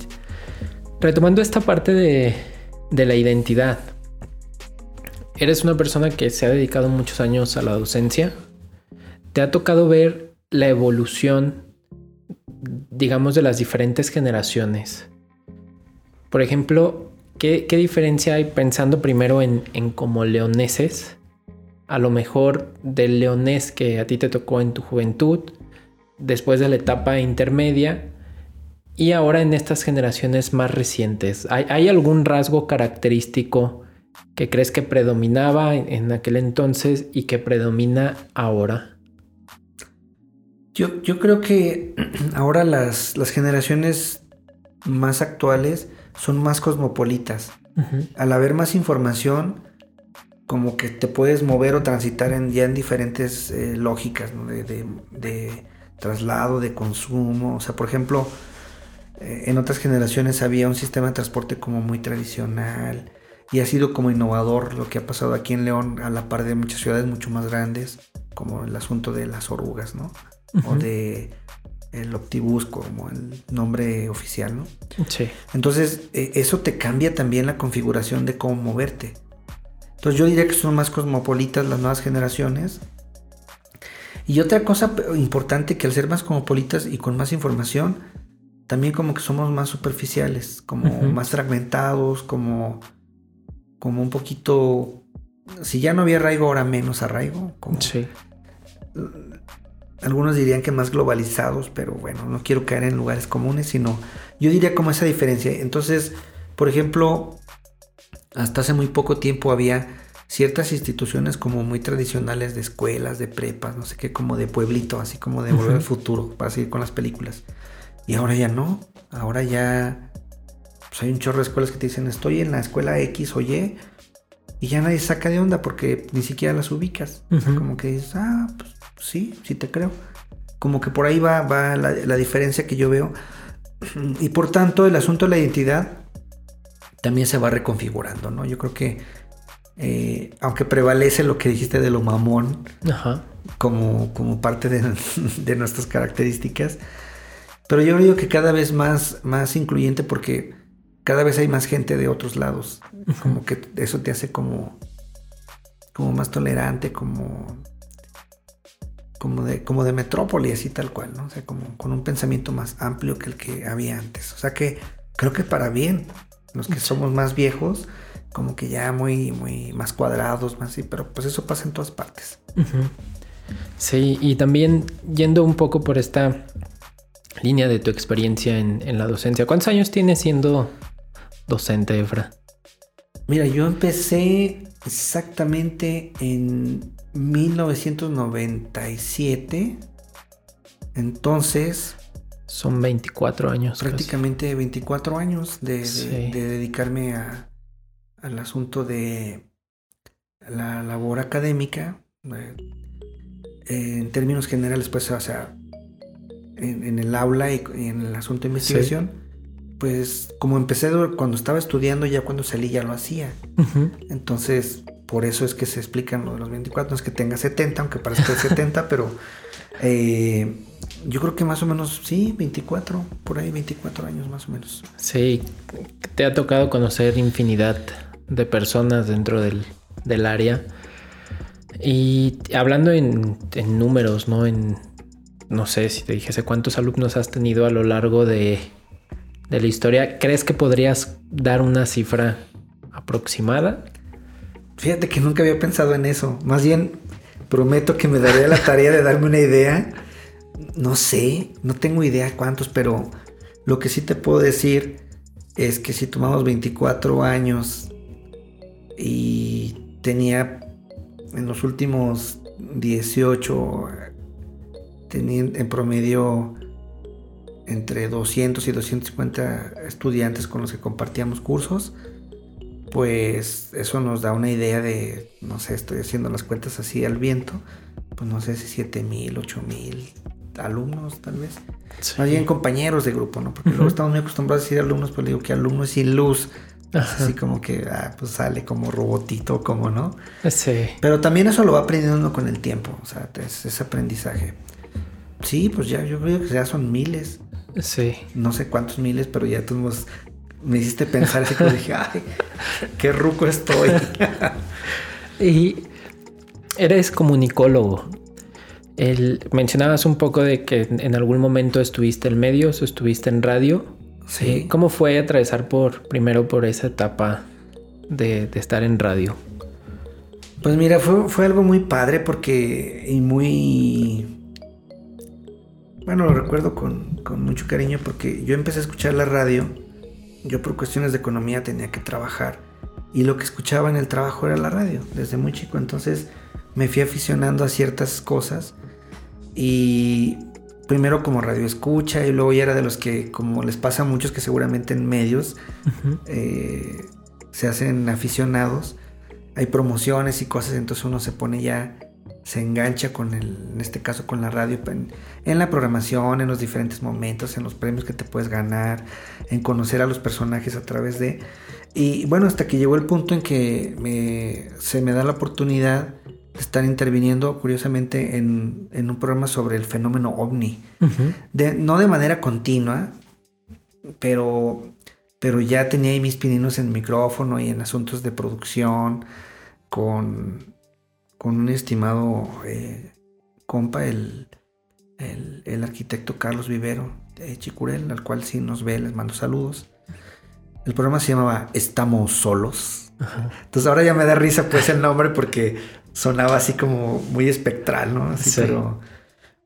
retomando esta parte de, de la identidad, eres una persona que se ha dedicado muchos años a la docencia. ¿Te ha tocado ver la evolución, digamos, de las diferentes generaciones? Por ejemplo, ¿qué, diferencia hay pensando primero en, en como leoneses? A lo mejor del leonés que a ti te tocó en tu juventud, después de la etapa intermedia y ahora en estas generaciones más recientes. ¿Hay, hay algún rasgo característico que crees que predominaba en, aquel entonces y que predomina ahora? Yo, yo creo que ahora las, las generaciones más actuales son más cosmopolitas. Al haber más información, como que te puedes mover o transitar en, ya en diferentes eh, lógicas ¿no? de, de- de traslado, de consumo. O sea, por ejemplo, eh, en otras generaciones había un sistema de transporte como muy tradicional y ha sido como innovador lo que ha pasado aquí en León a la par de muchas ciudades mucho más grandes, como el asunto de las orugas, ¿no? O de el Optibus como el nombre oficial, ¿no? Sí. Entonces, eh, eso te cambia también la configuración de cómo moverte. Entonces, yo diría que son más cosmopolitas las nuevas generaciones. Y otra cosa importante que al ser más cosmopolitas y con más información, también como que somos más superficiales, como más fragmentados, como, como un poquito... Si ya no había arraigo, ahora menos arraigo. Como, Sí. algunos dirían que más globalizados, pero bueno, no quiero caer en lugares comunes, sino yo diría como esa diferencia. Entonces, por ejemplo, hasta hace muy poco tiempo había ciertas instituciones como muy tradicionales de escuelas, de prepas, no sé qué, como de pueblito, así como de volver al futuro, para seguir con las películas. Y ahora ya no, ahora ya pues hay un chorro de escuelas que te dicen estoy en la escuela X o Y y ya nadie saca de onda porque ni siquiera las ubicas. O sea, como que dices, ah, pues sí, sí te creo. Como que por ahí va, va la, la diferencia que yo veo. Y por tanto, el asunto de la identidad también se va reconfigurando, ¿no? Yo creo que, eh, aunque prevalece lo que dijiste de lo mamón Ajá. como, como parte de, de nuestras características, pero yo digo que cada vez más, más incluyente porque cada vez hay más gente de otros lados. Como que eso te hace como, como más tolerante, como, como, de, como de metrópoli, así tal cual, ¿no? O sea, como con un pensamiento más amplio que el que había antes. O sea que creo que para bien, los que somos más viejos, como que ya muy, muy más cuadrados, más así, pero pues eso pasa en todas partes. Sí, y también yendo un poco por esta línea de tu experiencia en, en la docencia. ¿Cuántos años tienes siendo docente, Efra? Mira, yo empecé exactamente en 1997. Entonces, Son 24 años. casi. prácticamente 24 años de, de- Sí. de dedicarme a- al asunto de la labor académica. eh, en términos generales, pues, o sea, en, en el aula y en el asunto de investigación, pues como empecé cuando estaba estudiando, ya cuando salí ya lo hacía. Entonces, por eso es que se explican lo de los 24. No es que tenga 70, aunque parezca 70, pero eh, yo creo que más o menos, sí, 24, por ahí 24 años más o menos. Sí, te ha tocado conocer infinidad de personas dentro del, del área. Y hablando en, en números, ¿no? En, no sé si te dijese cuántos alumnos has tenido a lo largo de, de la historia. ¿Crees que podrías dar una cifra aproximada? Fíjate que nunca había pensado en eso. Más bien, prometo que me daré la tarea de darme una idea. No sé, no tengo idea cuántos, pero Lo que sí te puedo decir es que si tomamos 24 años y tenía en los últimos 18, tenía en promedio entre 200 y 250 estudiantes con los que compartíamos cursos, pues eso nos da una idea de, no sé, estoy haciendo las cuentas así al viento, pues no sé si 7 mil, 8 mil alumnos tal vez. Más bien compañeros de grupo, ¿no? Porque luego estamos muy acostumbrados a decir alumnos, pues digo que alumnos sin luz. Así como que, ah, pues sale como robotito, como, ¿no? Sí. Pero también eso lo va aprendiendo uno con el tiempo, o sea, es, es aprendizaje. Sí, pues ya, yo creo que ya son miles. Sí. No sé cuántos miles, pero ya nos- me hiciste pensar así que dije, ay, qué ruco estoy. Y eres comunicólogo. El, mencionabas un poco de que en algún momento estuviste en medios o estuviste en radio. Sí. Eh, ¿Cómo fue atravesar por primero por esa etapa de, de estar en radio? Pues mira, fue, fue algo muy padre porque y muy... Bueno, lo recuerdo con, con mucho cariño porque yo empecé a escuchar la radio, yo por cuestiones de economía tenía que trabajar y lo que escuchaba en el trabajo era la radio, desde muy chico, entonces me fui aficionando a ciertas cosas y primero como radio escucha y luego ya era de los que, como les pasa a muchos que seguramente en medios eh, se hacen aficionados, hay promociones y cosas, entonces uno se pone ya, se engancha con el, en este caso con la radio, en, en la programación, en los diferentes momentos, en los premios que te puedes ganar, en conocer a los personajes a través de... Y bueno, hasta que llegó el punto en que me- se me da la oportunidad de estar interviniendo, curiosamente, en, en un programa sobre el fenómeno ovni. De- no de manera continua, pero, pero ya tenía ahí mis pininos en micrófono y en asuntos de producción con, con un estimado eh, compa, el, el, el arquitecto Carlos Vivero de Chicurel, al cual sí nos ve, les mando saludos. El programa se llamaba Estamos Solos. Entonces ahora ya me da risa pues el nombre porque sonaba así como muy espectral, ¿no? Así, Sí. pero...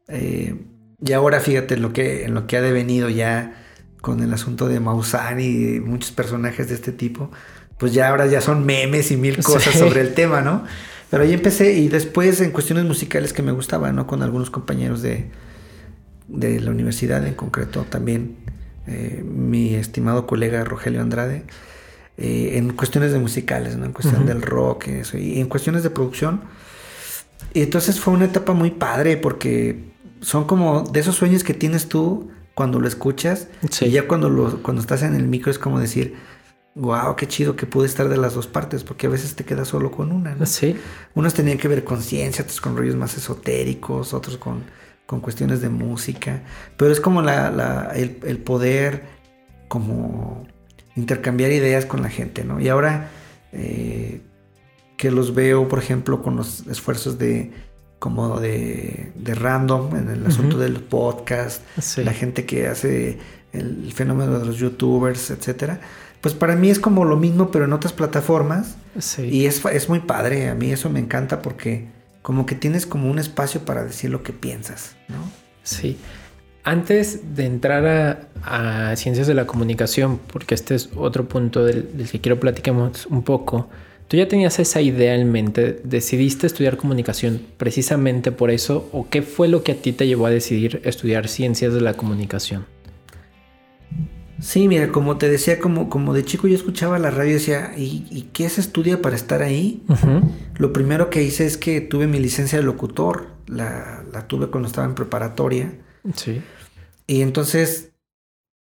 eh, y ahora fíjate lo que, en lo que ha devenido ya con el asunto de Maussan y muchos personajes de este tipo, pues ya ahora ya son memes y mil cosas Sí. sobre el tema, ¿no? Pero ahí empecé y después en cuestiones musicales que me gustaban, ¿no? Con algunos compañeros de, de la universidad en concreto también, eh, mi estimado colega Rogelio Andrade, eh, en cuestiones de musicales, ¿no? En cuestión del rock y eso, y en cuestiones de producción. Y entonces fue una etapa muy padre porque son como de esos sueños que tienes tú cuando lo escuchas Sí. y ya cuando, lo, cuando estás en el micro es como decir, wow, qué chido que pude estar de las dos partes porque a veces te quedas solo con una. ¿no? Sí. Unos tenían que ver con ciencia, otros con rollos más esotéricos, otros con, con cuestiones de música. Pero es como la, la- el, el poder como intercambiar ideas con la gente, ¿no? Y ahora eh, que los veo, por ejemplo, con los esfuerzos de como de, de random en el asunto Ujú. del podcast, Sí. la gente que hace el fenómeno de los youtubers, etcétera. Pues para mí es como lo mismo, pero en otras plataformas. Sí. Y es, es muy padre, a mí eso me encanta porque como que tienes como un espacio para decir lo que piensas, ¿no? Sí. Antes de entrar a, a ciencias de la comunicación, porque este es otro punto del, del que quiero platicamos un poco, ¿tú ya tenías esa idea en mente? ¿Decidiste estudiar comunicación precisamente por eso? ¿O qué fue lo que a ti te llevó a decidir estudiar ciencias de la comunicación? Sí, mira, como te decía, como, como de chico yo escuchaba la radio y decía, ¿y, y qué se estudia para estar ahí? Lo primero que hice es que tuve mi licencia de locutor, la, la tuve cuando estaba en preparatoria. Sí. Y entonces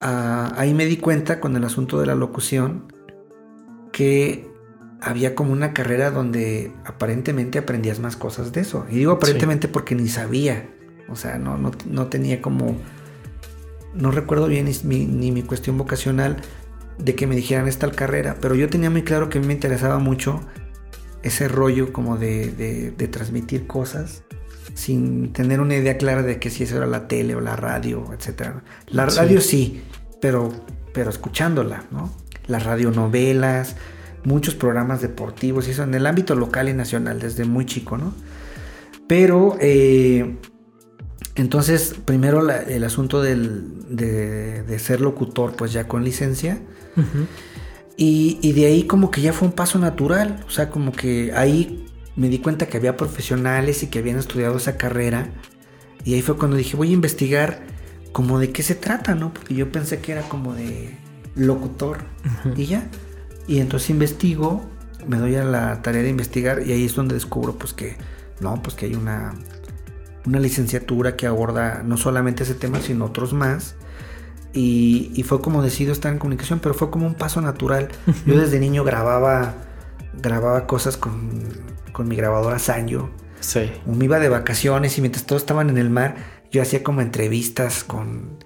ah, ahí me di cuenta con el asunto de la locución que había como una carrera donde aparentemente aprendías más cosas de eso. Y digo aparentemente porque ni sabía. O sea, no, no, no tenía como... No recuerdo bien ni mi, ni mi cuestión vocacional de que me dijeran es tal carrera. Pero yo tenía muy claro que a mí me interesaba mucho ese rollo como de, de- de transmitir cosas sin tener una idea clara de que si eso era la tele o la radio, etcétera. La Sí. radio sí, pero, pero escuchándola, ¿no? Las radionovelas, muchos programas deportivos y eso en el ámbito local y nacional desde muy chico, ¿no? Pero eh, Entonces, primero la- el asunto del- de, de ser locutor, pues ya con licencia. Y, y de ahí como que ya fue un paso natural. O sea, como que ahí me di cuenta que había profesionales y que habían estudiado esa carrera. Y ahí fue cuando dije, voy a investigar como de qué se trata, ¿no? Porque yo pensé que era como de locutor. Y ya. Y entonces investigo, me doy a la tarea de investigar y ahí es donde descubro pues que, no, pues que hay una, una licenciatura que aborda no solamente ese tema, sino otros más. Y, y fue como decido estar en comunicación, pero fue como un paso natural. Yo desde niño grababa, grababa cosas con, con mi grabadora Sanyo. Sí. O me iba de vacaciones y mientras todos estaban en el mar, yo hacía como entrevistas con.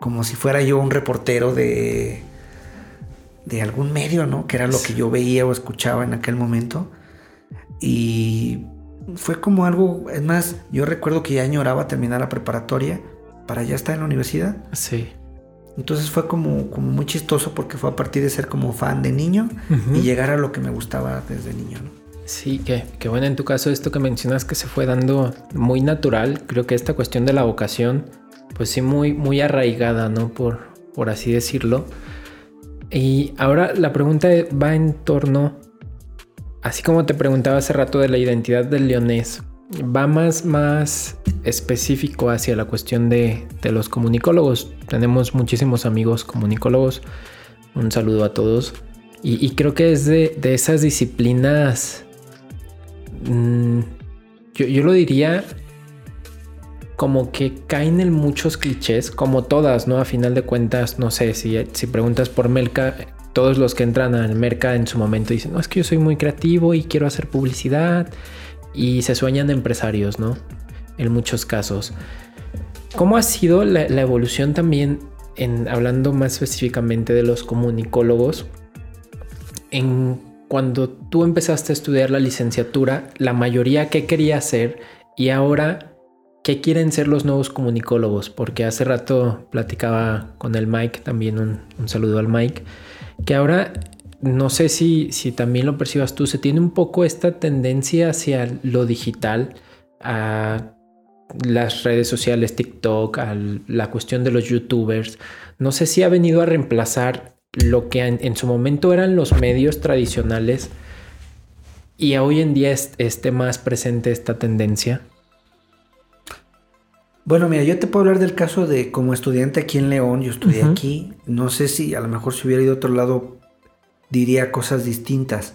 como si fuera yo un reportero de. de algún medio, ¿no? Que era lo que yo veía o escuchaba en aquel momento. Y fue como algo. Es más, yo recuerdo que ya añoraba terminar la preparatoria para ya estar en la universidad. Sí. Entonces fue como, como muy chistoso porque fue a partir de ser como fan de niño y llegar a lo que me gustaba desde niño, ¿no? Sí, que, que bueno, en tu caso esto que mencionas que se fue dando muy natural, creo que esta cuestión de la vocación, pues sí, muy, muy arraigada, ¿no? Por, por así decirlo. Y ahora la pregunta va en torno, así como te preguntaba hace rato de la identidad del leonés, va más, más específico hacia la cuestión de, de los comunicólogos. Tenemos muchísimos amigos comunicólogos. Un saludo a todos. Y, creo que es de, esas disciplinas, mm, yo, yo lo diría como que caen en muchos clichés, como todas, ¿no? A final de cuentas, no sé, si, si preguntas por Merca, todos los que entran al Merca en su momento dicen, no, es que yo soy muy creativo y quiero hacer publicidad y se sueñan empresarios, ¿no? En muchos casos. ¿Cómo ha sido la, evolución también, en, hablando más específicamente de los comunicólogos? En cuando tú empezaste a estudiar la licenciatura, la mayoría qué quería hacer y ahora qué quieren ser los nuevos comunicólogos, porque hace rato platicaba con el Mike, también un saludo al Mike, que ahora no sé si, si también lo percibas tú, se tiene un poco esta tendencia hacia lo digital, a las redes sociales, TikTok, a la cuestión de los youtubers. No sé si ha venido a reemplazar lo que en, su momento eran los medios tradicionales y hoy en día es, esté más presente esta tendencia. Bueno, mira, yo te puedo hablar del caso de como estudiante aquí en León, yo estudié aquí, no sé si a lo mejor si hubiera ido a otro lado diría cosas distintas,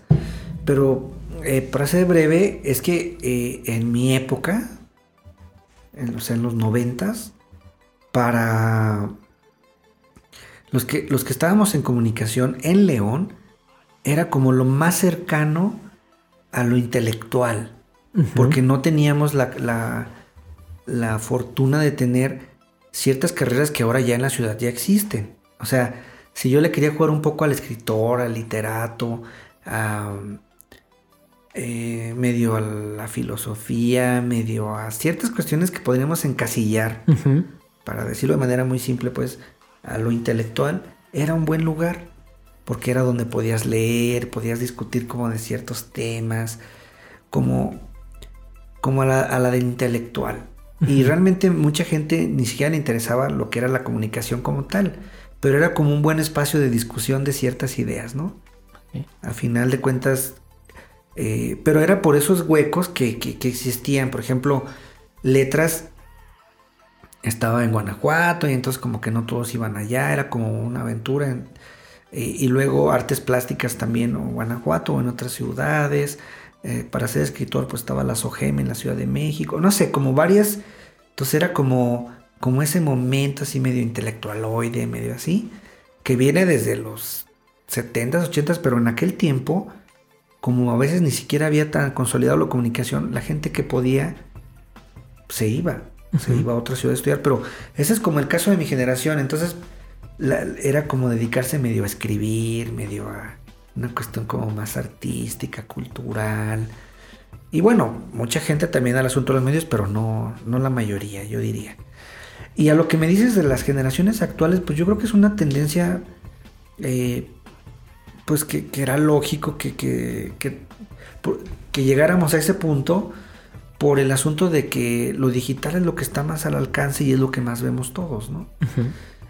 pero eh, para ser breve, es que eh, en mi época, en, o sea, en los noventas, para los que, los que estábamos en comunicación en León, era como lo más cercano a lo intelectual, porque no teníamos la, la, la fortuna de tener ciertas carreras que ahora ya en la ciudad ya existen. O sea, si yo le quería jugar un poco al escritor, al literato, a, eh, medio a la filosofía, medio a ciertas cuestiones que podríamos encasillar, para decirlo de manera muy simple, pues a lo intelectual, era un buen lugar, porque era donde podías leer, podías discutir como de ciertos temas, como, como a la, a la de intelectual. Y realmente mucha gente ni siquiera le interesaba lo que era la comunicación como tal, pero era como un buen espacio de discusión de ciertas ideas, ¿no? A final de cuentas, eh, pero era por esos huecos que, que- que existían, por ejemplo, letras estaba en Guanajuato y entonces como que no todos iban allá, era como una aventura. en- eh, y luego artes plásticas también, o Guanajuato o en otras ciudades. Eh, para ser escritor pues estaba la SOGEM en la Ciudad de México, no sé, como varias. Entonces era como, como ese momento así medio intelectualoide, medio así, que viene desde los 70s, 80s, pero en aquel tiempo, como a veces ni siquiera había tan consolidado la comunicación, la gente que podía se iba, se iba a otra ciudad a estudiar, pero ese es como el caso de mi generación, entonces la- era como dedicarse medio a escribir, medio a una cuestión como más artística, cultural. Y bueno, mucha gente también al asunto de los medios, pero no, no la mayoría, yo diría. Y a lo que me dices de las generaciones actuales, pues yo creo que es una tendencia, eh, pues que, que era lógico que, que, que llegáramos a ese punto, por el asunto de que lo digital es lo que está más al alcance y es lo que más vemos todos, ¿no?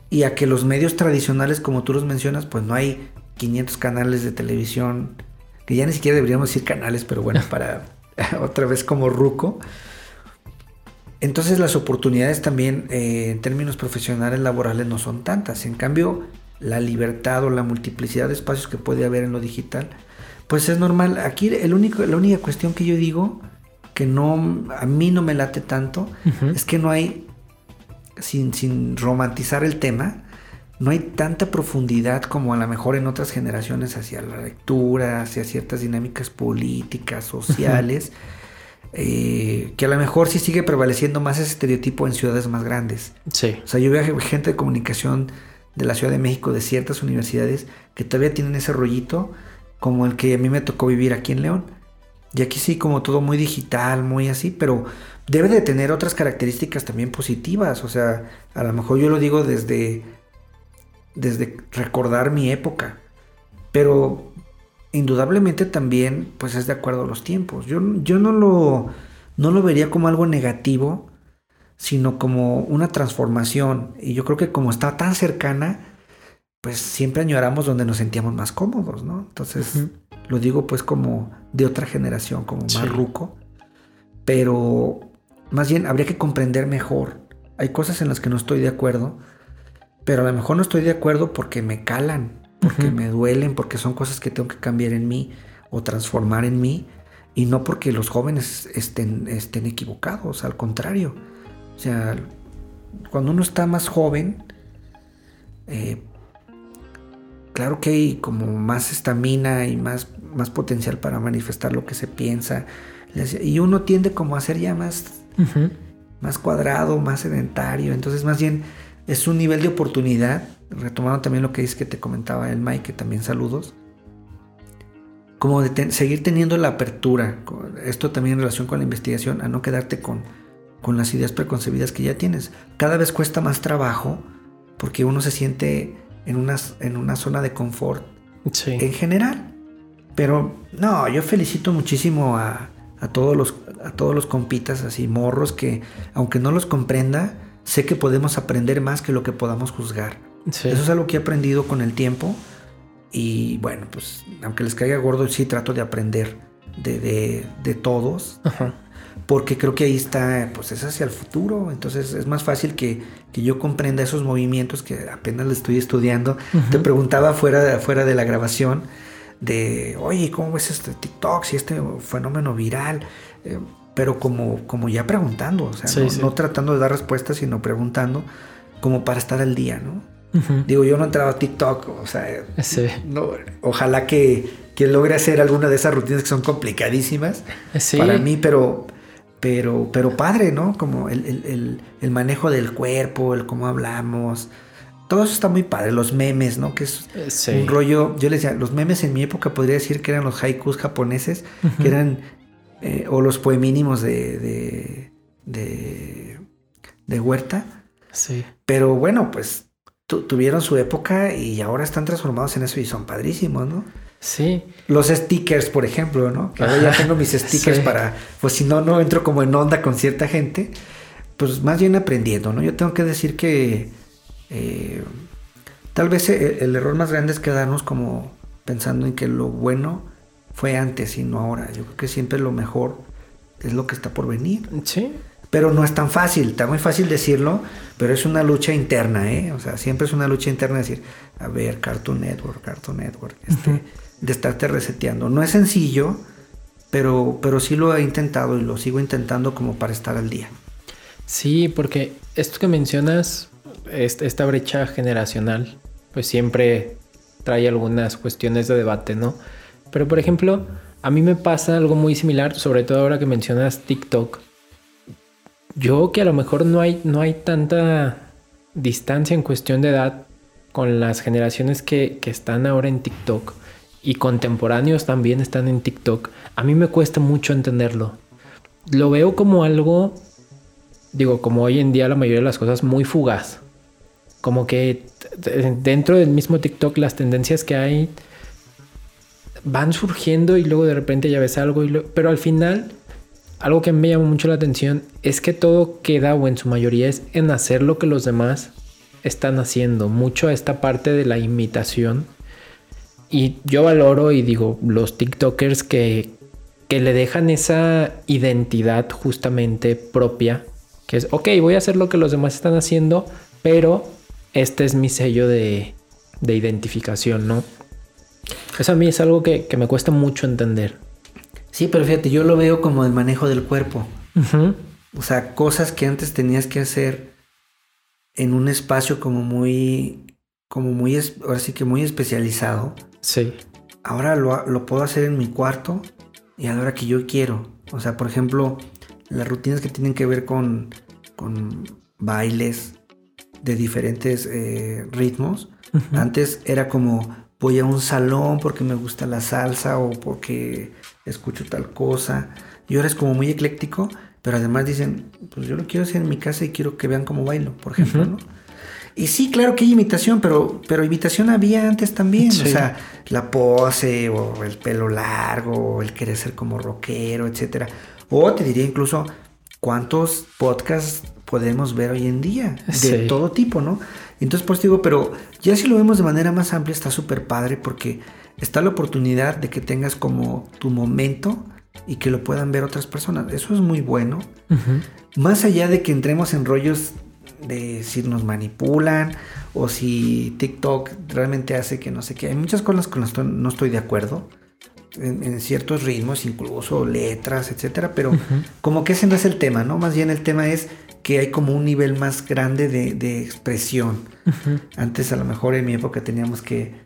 Y a que los medios tradicionales, como tú los mencionas, pues no hay 500 canales de televisión, que ya ni siquiera deberíamos decir canales, pero bueno, para otra vez como ruco. Entonces las oportunidades también eh, en términos profesionales laborales no son tantas. En cambio, la libertad o la multiplicidad de espacios que puede haber en lo digital, pues es normal. Aquí el único, la única cuestión que yo digo que no a mí no me late tanto es que no hay sin, sin romantizar el tema no hay tanta profundidad como a lo mejor en otras generaciones hacia la lectura, hacia ciertas dinámicas políticas, sociales, eh, que a lo mejor sí sigue prevaleciendo más ese estereotipo en ciudades más grandes. Sí. O sea, yo veo gente de comunicación de la Ciudad de México, de ciertas universidades, que todavía tienen ese rollito como el que a mí me tocó vivir aquí en León. Y aquí sí, como todo muy digital, muy así, pero debe de tener otras características también positivas. O sea, a lo mejor yo lo digo desde, desde recordar mi época. Pero indudablemente también, pues es de acuerdo a los tiempos. Yo, yo no, lo, no lo vería como algo negativo, sino como una transformación. Y yo creo que como está tan cercana, pues siempre añoramos donde nos sentíamos más cómodos, ¿no? Entonces, lo digo pues como de otra generación, como más ruco. Pero más bien habría que comprender mejor. Hay cosas en las que no estoy de acuerdo, pero a lo mejor no estoy de acuerdo porque me calan, porque me duelen, porque son cosas que tengo que cambiar en mí o transformar en mí, y no porque los jóvenes estén, estén equivocados, al contrario. O sea, cuando uno está más joven, eh, claro que hay como más estamina y más, más potencial para manifestar lo que se piensa. Y uno tiende como a ser ya más, más cuadrado, más sedentario. Entonces, más bien es un nivel de oportunidad. Retomando también lo que dice que te comentaba el Mike, que también saludos. Como de seguir teniendo la apertura. Esto también en relación con la investigación, a no quedarte con, con las ideas preconcebidas que ya tienes. Cada vez cuesta más trabajo porque uno se siente en una, en una zona de confort en general. Pero no, yo felicito muchísimo a, a, todos los, a todos los compitas así, morros, que aunque no los comprenda, sé que podemos aprender más que lo que podamos juzgar. Eso es algo que he aprendido con el tiempo. Y bueno, pues aunque les caiga gordo, sí trato de aprender de, de, de todos. Porque creo que ahí está, pues es hacia el futuro. Entonces es más fácil que, que yo comprenda esos movimientos que apenas le estoy estudiando. Te preguntaba fuera, fuera de la grabación de, oye, ¿cómo ves este TikTok? Si este fenómeno viral. Eh, pero como, como ya preguntando, o sea, no, no, tratando de dar respuestas, sino preguntando como para estar al día, ¿no? Digo, yo no he entrado a TikTok, o sea, no, ojalá que, que, logre hacer alguna de esas rutinas que son complicadísimas para mí, pero, pero, pero padre, ¿no? Como el, el, el, manejo del cuerpo, el cómo hablamos, todo eso está muy padre, los memes, ¿no? Que es un rollo, yo les decía, los memes en mi época podría decir que eran los haikus japoneses, que eran, eh, o los poemínimos de, de, de, de Huerta. Sí. Pero bueno, pues tuvieron su época y ahora están transformados en eso y son padrísimos, ¿no? Sí. Los stickers, por ejemplo, ¿no? Que ahora ya tengo mis stickers para, pues si no, no entro como en onda con cierta gente, pues más bien aprendiendo, ¿no? Yo tengo que decir que eh, tal vez el, el, error más grande es quedarnos como pensando en que lo bueno fue antes y no ahora. Yo creo que siempre lo mejor es lo que está por venir. Sí. Pero no es tan fácil, está muy fácil decirlo, pero es una lucha interna, ¿eh? O sea, siempre es una lucha interna decir, a ver, Cartoon Network, Cartoon Network, este, uh -huh. de estarte reseteando. No es sencillo, pero, pero sí lo he intentado y lo sigo intentando como para estar al día. Sí, porque esto que mencionas, esta brecha generacional, pues siempre trae algunas cuestiones de debate, ¿no? Pero por ejemplo, a mí me pasa algo muy similar, sobre todo ahora que mencionas TikTok yo que a lo mejor no hay, no hay tanta distancia en cuestión de edad con las generaciones que, que, están ahora en TikTok y contemporáneos también están en TikTok, a mí me cuesta mucho entenderlo. Lo veo como algo, digo, como hoy en día la mayoría de las cosas muy fugaz. Como que dentro del mismo TikTok las tendencias que hay van surgiendo y luego de repente ya ves algo, pero al final algo que me llama mucho la atención es que todo queda, o en su mayoría, es en hacer lo que los demás están haciendo. Mucho esta parte de la imitación. Y yo valoro y digo, los TikTokers que, que le dejan esa identidad justamente propia, que es, ok, voy a hacer lo que los demás están haciendo, pero este es mi sello de, de identificación, ¿no? Eso a mí es algo que, que me cuesta mucho entender. Sí, pero fíjate, yo lo veo como el manejo del cuerpo. O sea, cosas que antes tenías que hacer en un espacio como muy, como muy, ahora sí que muy especializado. Sí. Ahora lo, lo puedo hacer en mi cuarto y a la hora que yo quiero. O sea, por ejemplo, las rutinas que tienen que ver con, con bailes de diferentes eh, ritmos. Antes era como voy a un salón porque me gusta la salsa o porque escucho tal cosa. Y ahora es como muy ecléctico, pero además dicen, pues yo lo quiero hacer en mi casa y quiero que vean cómo bailo, por ejemplo. ¿no? Y sí, claro que hay imitación, pero, pero imitación había antes también. Sí. O sea, la pose o el pelo largo o el querer ser como rockero, etcétera. O te diría incluso cuántos podcasts podemos ver hoy en día de Sí. todo tipo, ¿no? Entonces, pues digo, pero ya si lo vemos de manera más amplia está súper padre porque está la oportunidad de que tengas como tu momento y que lo puedan ver otras personas. Eso es muy bueno. Más allá de que entremos en rollos de si nos manipulan o si TikTok realmente hace que no sé qué. Hay muchas cosas con las que no estoy de acuerdo. En, en ciertos ritmos, incluso letras, etcétera. Pero como que ese no es el tema, ¿no? Más bien el tema es que hay como un nivel más grande de, de expresión. Antes a lo mejor en mi época teníamos que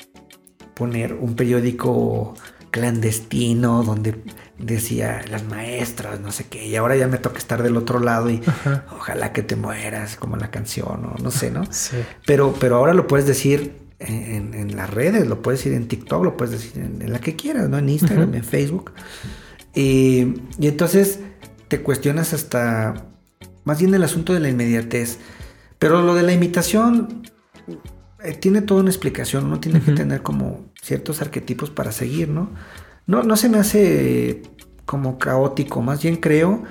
poner un periódico clandestino donde decía las maestras, no sé qué, y ahora ya me toca estar del otro lado y Ajá. ojalá que te mueras, como la canción, o no sé, ¿no? Sí. Pero, pero ahora lo puedes decir en, en las redes, lo puedes decir en TikTok, lo puedes decir en, en la que quieras, ¿no? En Instagram, en Facebook. Y, y entonces te cuestionas hasta más bien el asunto de la inmediatez. Pero lo de la imitación eh, tiene toda una explicación, uno tiene que tener como ciertos arquetipos para seguir, ¿no? No, no se me hace como caótico, más bien creo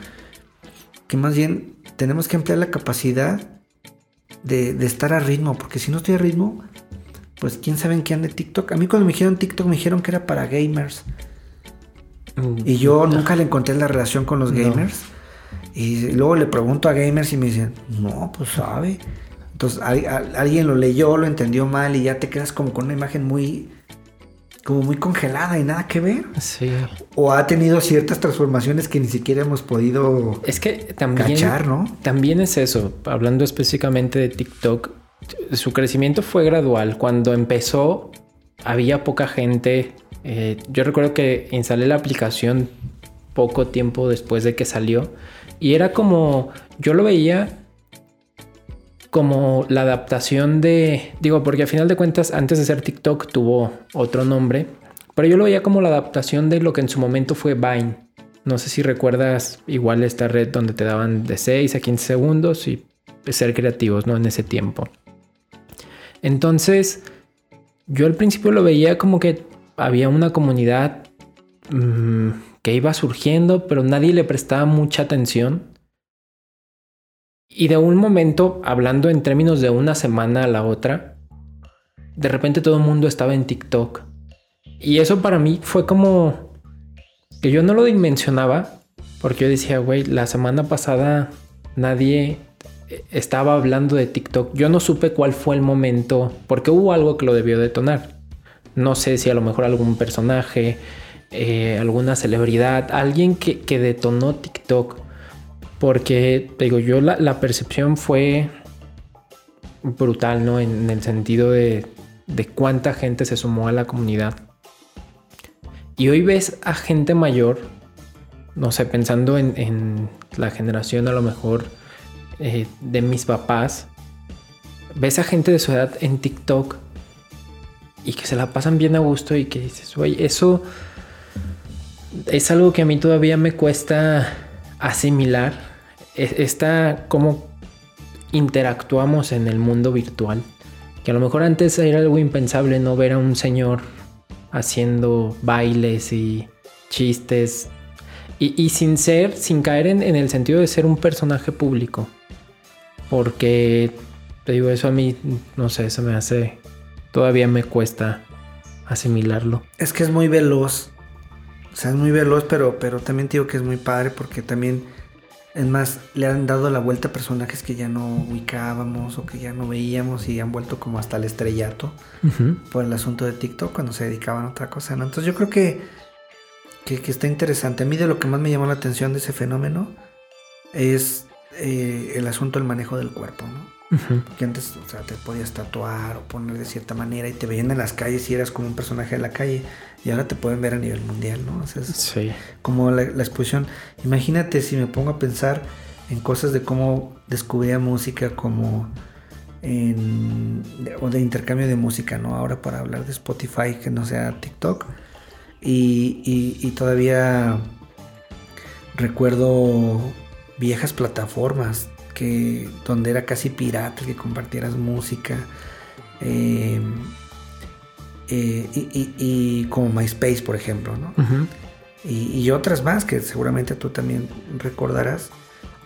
que más bien tenemos que emplear la capacidad de, de estar a ritmo, porque si no estoy a ritmo, pues quién sabe en qué ande TikTok. A mí cuando me dijeron TikTok me dijeron que era para gamers. Y yo nunca le encontré la relación con los No. Y luego le pregunto a gamers y me dicen, no, pues sabe. Entonces al- al- alguien lo leyó, lo entendió mal y ya te quedas como con una imagen muy, como muy congelada y nada que ver. Sí. O ha tenido ciertas transformaciones que ni siquiera hemos podido Es que también, cachar, ¿no? también es eso, hablando específicamente de TikTok, su crecimiento fue gradual. Cuando empezó, había poca gente. Eh, yo recuerdo que instalé la aplicación poco tiempo después de que salió y era como, yo lo veía como la adaptación de, digo, porque al final de cuentas, antes de ser TikTok tuvo otro nombre, pero yo lo veía como la adaptación de lo que en su momento fue Vine. No sé si recuerdas igual esta red donde te daban de 6 a 15 segundos y ser creativos, ¿no? En ese tiempo. Entonces, yo al principio lo veía como que había una comunidad mm, que iba surgiendo, pero nadie le prestaba mucha atención. Y de un momento, hablando en términos de una semana a la otra, de repente todo el mundo estaba en TikTok. Y eso para mí fue como que yo no lo dimensionaba, porque yo decía, güey, la semana pasada nadie eh, estaba hablando de TikTok. Yo no supe cuál fue el momento, porque hubo algo que lo debió detonar. No sé si a lo mejor algún personaje, eh, alguna celebridad, alguien que, que detonó TikTok. Porque, te digo, yo la, la percepción fue brutal, ¿no? En, el sentido de, de cuánta gente se sumó a la comunidad. Y hoy ves a gente mayor, no sé, pensando en, la generación a lo mejor eh, de mis papás, ves a gente de su edad en TikTok y que se la pasan bien a gusto y que dices, oye, eso es algo que a mí todavía me cuesta asimilar. E- Esta, cómo interactuamos en el mundo virtual. Que a lo mejor antes era algo impensable no ver a un señor haciendo bailes y chistes. Y, y sin ser, sin caer en, en el sentido de ser un personaje público. Porque, te digo, eso a mí, no sé, se me hace, todavía me cuesta asimilarlo. Es que es muy veloz. O sea, es muy veloz, pero, pero también te digo que es muy padre porque también, es más, le han dado la vuelta a personajes que ya no ubicábamos o que ya no veíamos y han vuelto como hasta el estrellato por el asunto de TikTok cuando se dedicaban a otra cosa, ¿no? Entonces yo creo que, que, que está interesante. A mí de lo que más me llamó la atención de ese fenómeno es eh, el asunto del manejo del cuerpo, ¿no? Que antes, o sea, te podías tatuar o poner de cierta manera y te veían en las calles y eras como un personaje de la calle. Y ahora te pueden ver a nivel mundial, ¿no? O sea, es Sí. como la, la exposición. Imagínate si me pongo a pensar en cosas de cómo descubría música como en, o de intercambio de música, ¿no? Ahora para hablar de Spotify que no sea TikTok. Y, y- y todavía recuerdo viejas plataformas que donde era casi pirata que compartieras música. eh, eh, y, y- y como MySpace, por ejemplo, ¿no? Y, y otras más que seguramente tú también recordarás.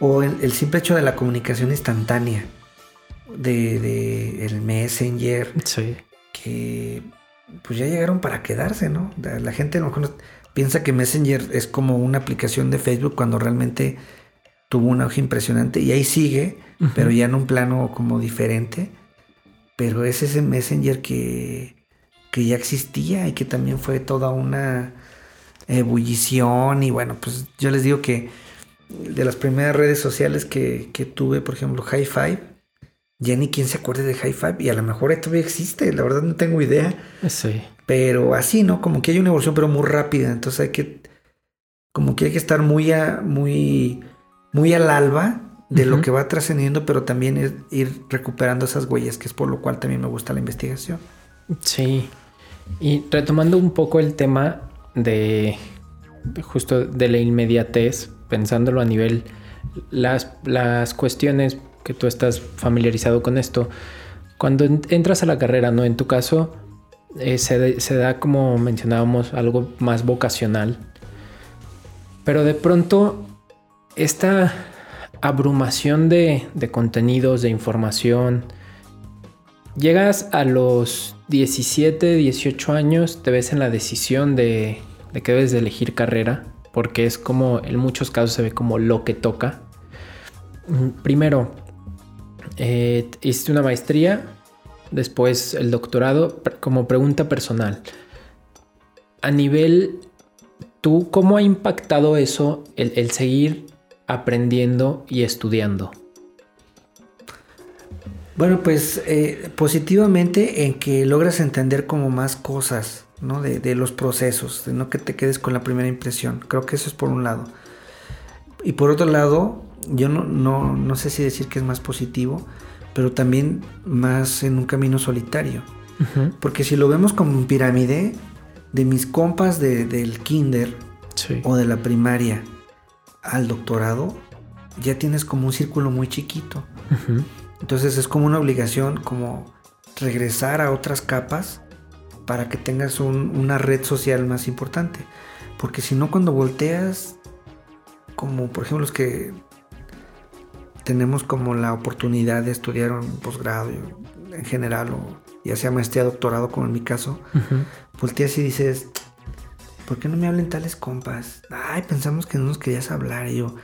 O el, el simple hecho de la comunicación instantánea, de, de el Messenger, Sí. que pues ya llegaron para quedarse, ¿no? La gente a lo mejor no- piensa que Messenger es como una aplicación de Facebook cuando realmente tuvo un auge impresionante y ahí sigue, pero ya en un plano como diferente. Pero es ese Messenger que, que ya existía y que también fue toda una ebullición. Y bueno, pues yo les digo que de las primeras redes sociales que, que tuve, por ejemplo, High Five, ya ni quien se acuerde de High Five y a lo mejor todavía existe, la verdad no tengo idea. Sí. Pero así, ¿no? Como que hay una evolución, pero muy rápida. Entonces hay que. Como que hay que estar muy a, muy. muy al alba de lo que va trascendiendo, pero también es ir recuperando esas huellas, que es por lo cual también me gusta la investigación. Sí. Y retomando un poco el tema de, justo de la inmediatez, pensándolo a nivel las, las cuestiones que tú estás familiarizado con esto, cuando en- entras a la carrera, ¿no? En tu caso, eh, se, se da como mencionábamos algo más vocacional. Pero de pronto, esta abrumación de contenidos, de información, Llegas a los 17, 18 años, te ves en la decisión de, de que debes de elegir carrera, porque es como, en muchos casos se ve como lo que toca. Mm, Primero, eh, hiciste una maestría, después el doctorado, como pregunta personal. A nivel, ¿tú cómo ha impactado eso el seguir aprendiendo y estudiando? Bueno, pues eh, positivamente en que logras entender como más cosas, ¿no? De, de los procesos, de no que te quedes con la primera impresión. Creo que eso es por un lado. Y por otro lado, yo no, no, no sé si decir que es más positivo, pero también más en un camino solitario. Porque si lo vemos como en pirámide, de mis compas de- del kinder Sí. o de la primaria al doctorado, ya tienes como un círculo muy chiquito. Ujú. Entonces es como una obligación como regresar a otras capas para que tengas un- una red social más importante. Porque si no cuando volteas, como por ejemplo los que tenemos como la oportunidad de estudiar un posgrado en general o ya sea maestría, doctorado como en mi caso, volteas y dices, ¿por qué no me hablen tales compas? Ay, pensamos que no nos querías hablar. Y yo,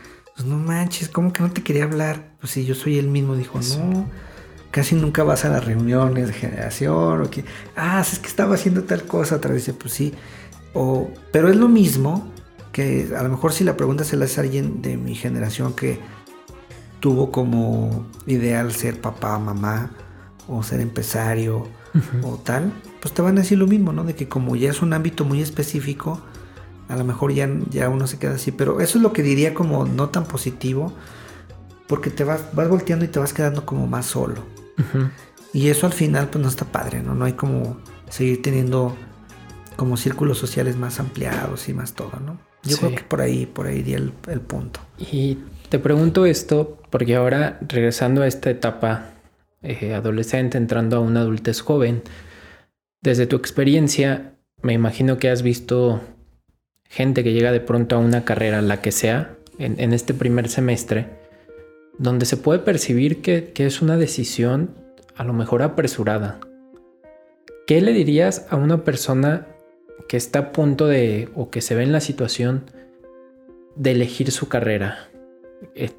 pues no manches, ¿cómo que no te quería hablar? Pues sí, yo soy el mismo. Dijo, no, casi nunca vas a las reuniones de generación. O que, ah, es que estaba haciendo tal cosa. Otra vez dice, pues sí. O, pero es lo mismo que a lo mejor si la pregunta se la hace a alguien de mi generación que tuvo como ideal ser papá, mamá, o ser empresario, o tal, pues te van a decir lo mismo, ¿no? De que como ya es un ámbito muy específico, a lo mejor ya, ya uno se queda así. Pero eso es lo que diría como no tan positivo, porque te vas, vas volteando y te vas quedando como más solo. Y eso al final pues no está padre, ¿no? No hay como seguir teniendo como círculos sociales más ampliados y más todo, ¿no? Yo Sí. creo que por ahí, por ahí iría el, el punto. Y te pregunto esto porque ahora, regresando a esta etapa eh, adolescente, entrando a una adultez joven, desde tu experiencia, me imagino que has visto gente que llega de pronto a una carrera, la que sea, en, este primer semestre, donde se puede percibir que, que es una decisión a lo mejor apresurada. ¿Qué le dirías a una persona que está a punto de o que se ve en la situación de elegir su carrera? Eh,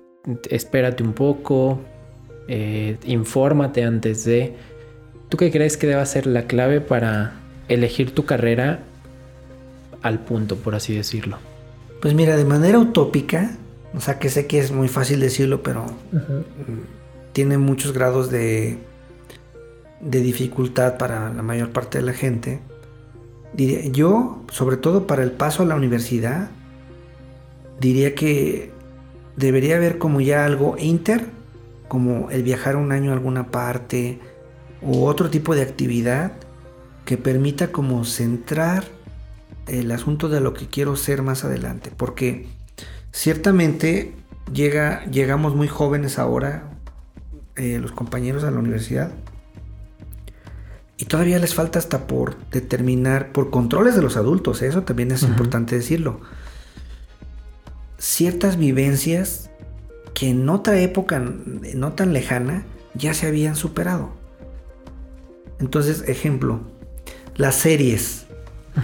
espérate un poco, eh, infórmate antes de... ¿Tú qué crees que deba ser la clave para elegir tu carrera al punto, por así decirlo? Pues mira, de manera utópica, o sea que sé que es muy fácil decirlo, pero tiene muchos grados de, de dificultad para la mayor parte de la gente. Diría, yo, sobre todo para el paso a la universidad, diría que debería haber como ya algo inter, como el viajar un año a alguna parte, o otro tipo de actividad que permita como centrar el asunto de lo que quiero ser más adelante. Porque ciertamente llega, llegamos muy jóvenes ahora, eh, los compañeros a la universidad, y todavía les falta hasta por determinar, por controles de los adultos, eso también es importante decirlo, ciertas vivencias que en otra época no tan lejana ya se habían superado. Entonces, ejemplo, las series.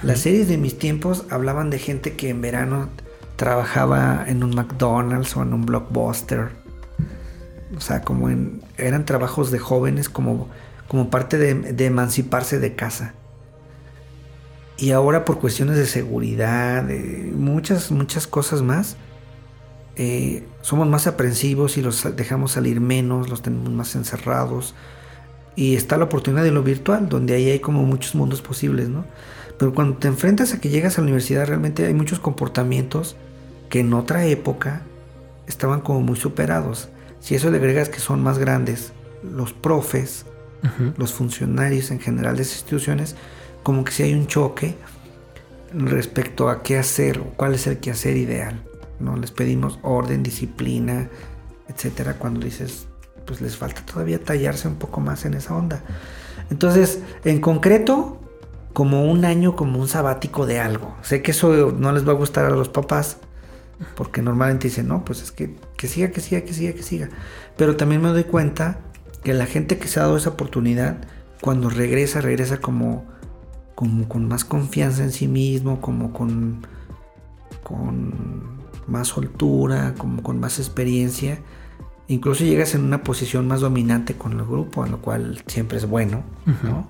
Las series de mis tiempos hablaban de gente que en verano trabajaba en un McDonald's o en un blockbuster. O sea, como eran trabajos de jóvenes como, como parte de, emanciparse de casa. Y ahora por cuestiones de seguridad, de muchas, muchas cosas más, eh, somos más aprensivos y los dejamos salir menos, los tenemos más encerrados y está la oportunidad de lo virtual, donde ahí hay como muchos mundos posibles, ¿no? Pero cuando te enfrentas a que llegas a la universidad, realmente hay muchos comportamientos que en otra época estaban como muy superados. Si eso le agregas que son más grandes, los profes, los funcionarios en general de esas instituciones, como que si hay un choque respecto a qué hacer o cuál es el quehacer ideal. ¿no? Les pedimos orden, disciplina, etcétera, cuando dices, pues les falta todavía tallarse un poco más en esa onda. Entonces, en concreto, como un año, como un sabático de algo. Sé que eso no les va a gustar a los papás, porque normalmente dicen, no, pues es que, que siga, que siga, que siga, que siga. Pero también me doy cuenta que la gente que se ha dado esa oportunidad, cuando regresa, regresa como, como con más confianza en sí mismo, como con, con más soltura, como con más experiencia Incluso llegas en una posición más dominante con el grupo, a lo cual siempre es bueno, ¿no?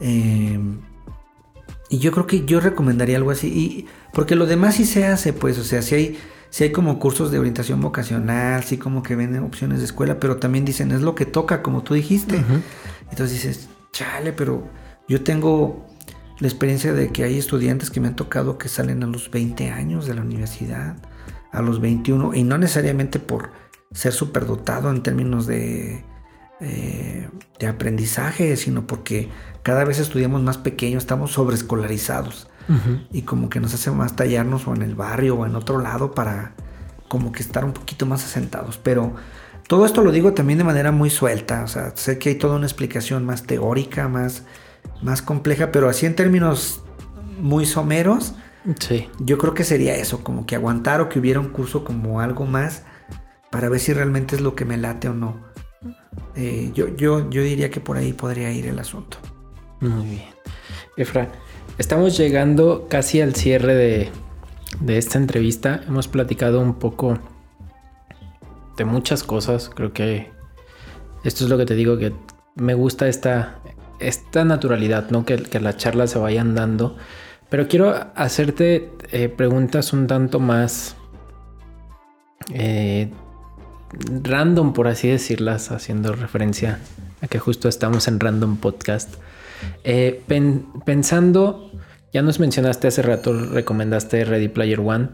Em, y yo creo que yo recomendaría algo así. Y, porque lo demás sí se hace, pues, o sea, si hay, si hay como cursos de orientación vocacional, sí como que venden opciones de escuela, pero también dicen, es lo que toca, como tú dijiste. Entonces dices, chale, pero yo tengo la experiencia de que hay estudiantes que me han tocado que salen a los 20 años de la universidad, a los 21, y no necesariamente por ser superdotado en términos de, eh, de aprendizaje, sino porque cada vez estudiamos más pequeños, estamos sobreescolarizados y como que nos hace más tallarnos o en el barrio o en otro lado para como que estar un poquito más asentados. Pero todo esto lo digo también de manera muy suelta, o sea, sé que hay toda una explicación más teórica, más, más compleja, pero así en términos muy someros, sí. yo creo que sería eso, como que aguantar o que hubiera un curso como algo más para ver si realmente es lo que me late o no. Eh, yo, yo, yo diría que por ahí podría ir el asunto. Muy bien. Efra, estamos llegando casi al cierre de, de esta entrevista. Hemos platicado un poco de muchas cosas. Creo que esto es lo que te digo, que me gusta esta, esta naturalidad, ¿no? Que, que las charlas se vayan dando. Pero quiero hacerte eh, preguntas un tanto más eh, random, por así decirlas, haciendo referencia a que justo estamos en Random Podcast. Eh, pensando, ya nos mencionaste hace rato, recomendaste Ready Player One.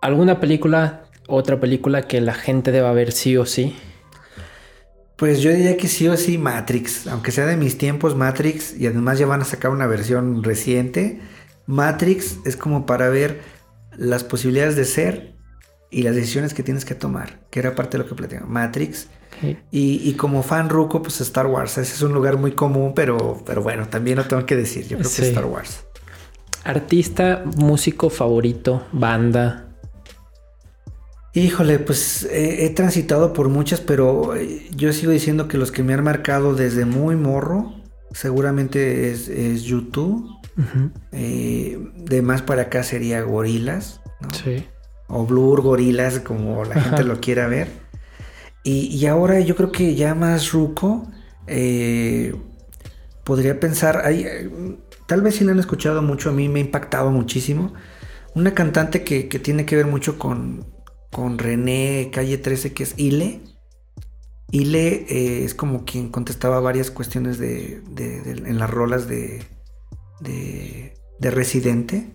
¿Alguna película, otra película que la gente deba ver sí o sí? Pues yo diría que sí o sí Matrix, aunque sea de mis tiempos Matrix y además ya van a sacar una versión reciente. Matrix es como para ver las posibilidades de ser y las decisiones que tienes que tomar, que era parte de lo que platicamos. Matrix. Y, como fan ruco, pues Star Wars. Ese es un lugar muy común, pero, pero bueno, también lo tengo que decir. Yo creo que Star Wars. Artista, músico favorito, banda. Híjole, pues eh, he transitado por muchas, pero eh, yo sigo diciendo que los que me han marcado desde muy morro, seguramente es, es YouTube. Eh, de más para acá sería Gorilas, ¿no? Sí. O Blur Gorilas, como la gente lo quiera ver. Y, y ahora yo creo que ya más ruco, eh, podría pensar, hay, tal vez si la han escuchado mucho, a mí me ha impactado muchísimo. Una cantante que, que tiene que ver mucho con, con René Calle 13, que es Ile. Ile eh, es como quien contestaba varias cuestiones de, de- de- en las rolas de, de, de Residente.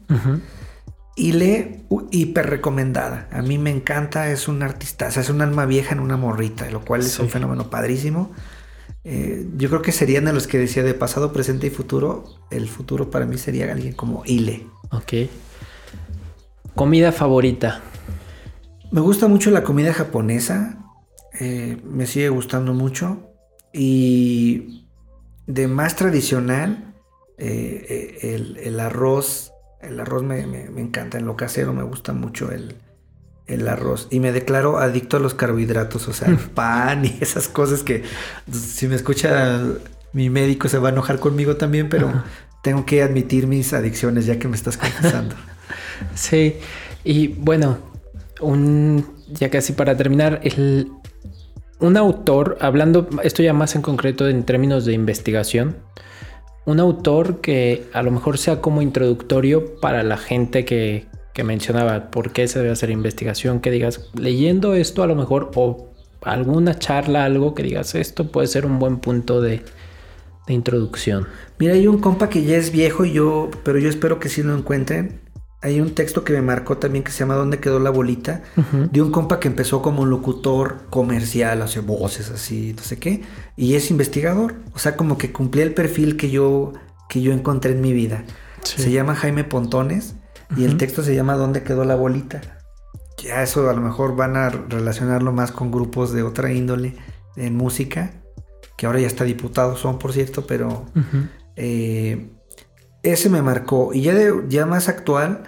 Ile, u- hiper recomendada. A mí me encanta, es un artista, o sea, es un alma vieja en una morrita, lo cual es un fenómeno padrísimo. Eh, yo creo que serían de los que decía de pasado, presente y futuro. El futuro para mí sería alguien como Ile. Ok. Comida favorita. Me gusta mucho la comida japonesa. eh, me sigue gustando mucho. Y de más tradicional, eh, eh, el, el arroz. El arroz me, me- me encanta. En lo casero me gusta mucho el, el arroz. Y me declaro adicto a los carbohidratos. O sea, el pan y esas cosas que si me escucha mi médico se va a enojar conmigo también. Pero tengo que admitir mis adicciones ya que me estás confesando. Sí. Y bueno, un ya casi para terminar, el, un autor, hablando esto ya más en concreto en términos de investigación, un autor que a lo mejor sea como introductorio para la gente que, que mencionaba por qué se debe hacer investigación, que digas, leyendo esto a lo mejor o alguna charla, algo que digas, esto puede ser un buen punto de, de introducción. Mira, hay un compa que ya es viejo y yo, pero yo espero que sí lo encuentren. Hay un texto que me marcó también que se llama ¿Dónde quedó la bolita? De un compa que empezó como locutor comercial, hace voces así, no sé qué, y es investigador. O sea, como que cumplía el perfil que yo, que yo encontré en mi vida. Sí. Se llama Jaime Pontones y el texto se llama ¿Dónde quedó la bolita? Ya eso a lo mejor van a relacionarlo más con grupos de otra índole en música, que ahora ya está diputado son, por cierto, pero eh, ese me marcó. Y ya, de, ya más actual,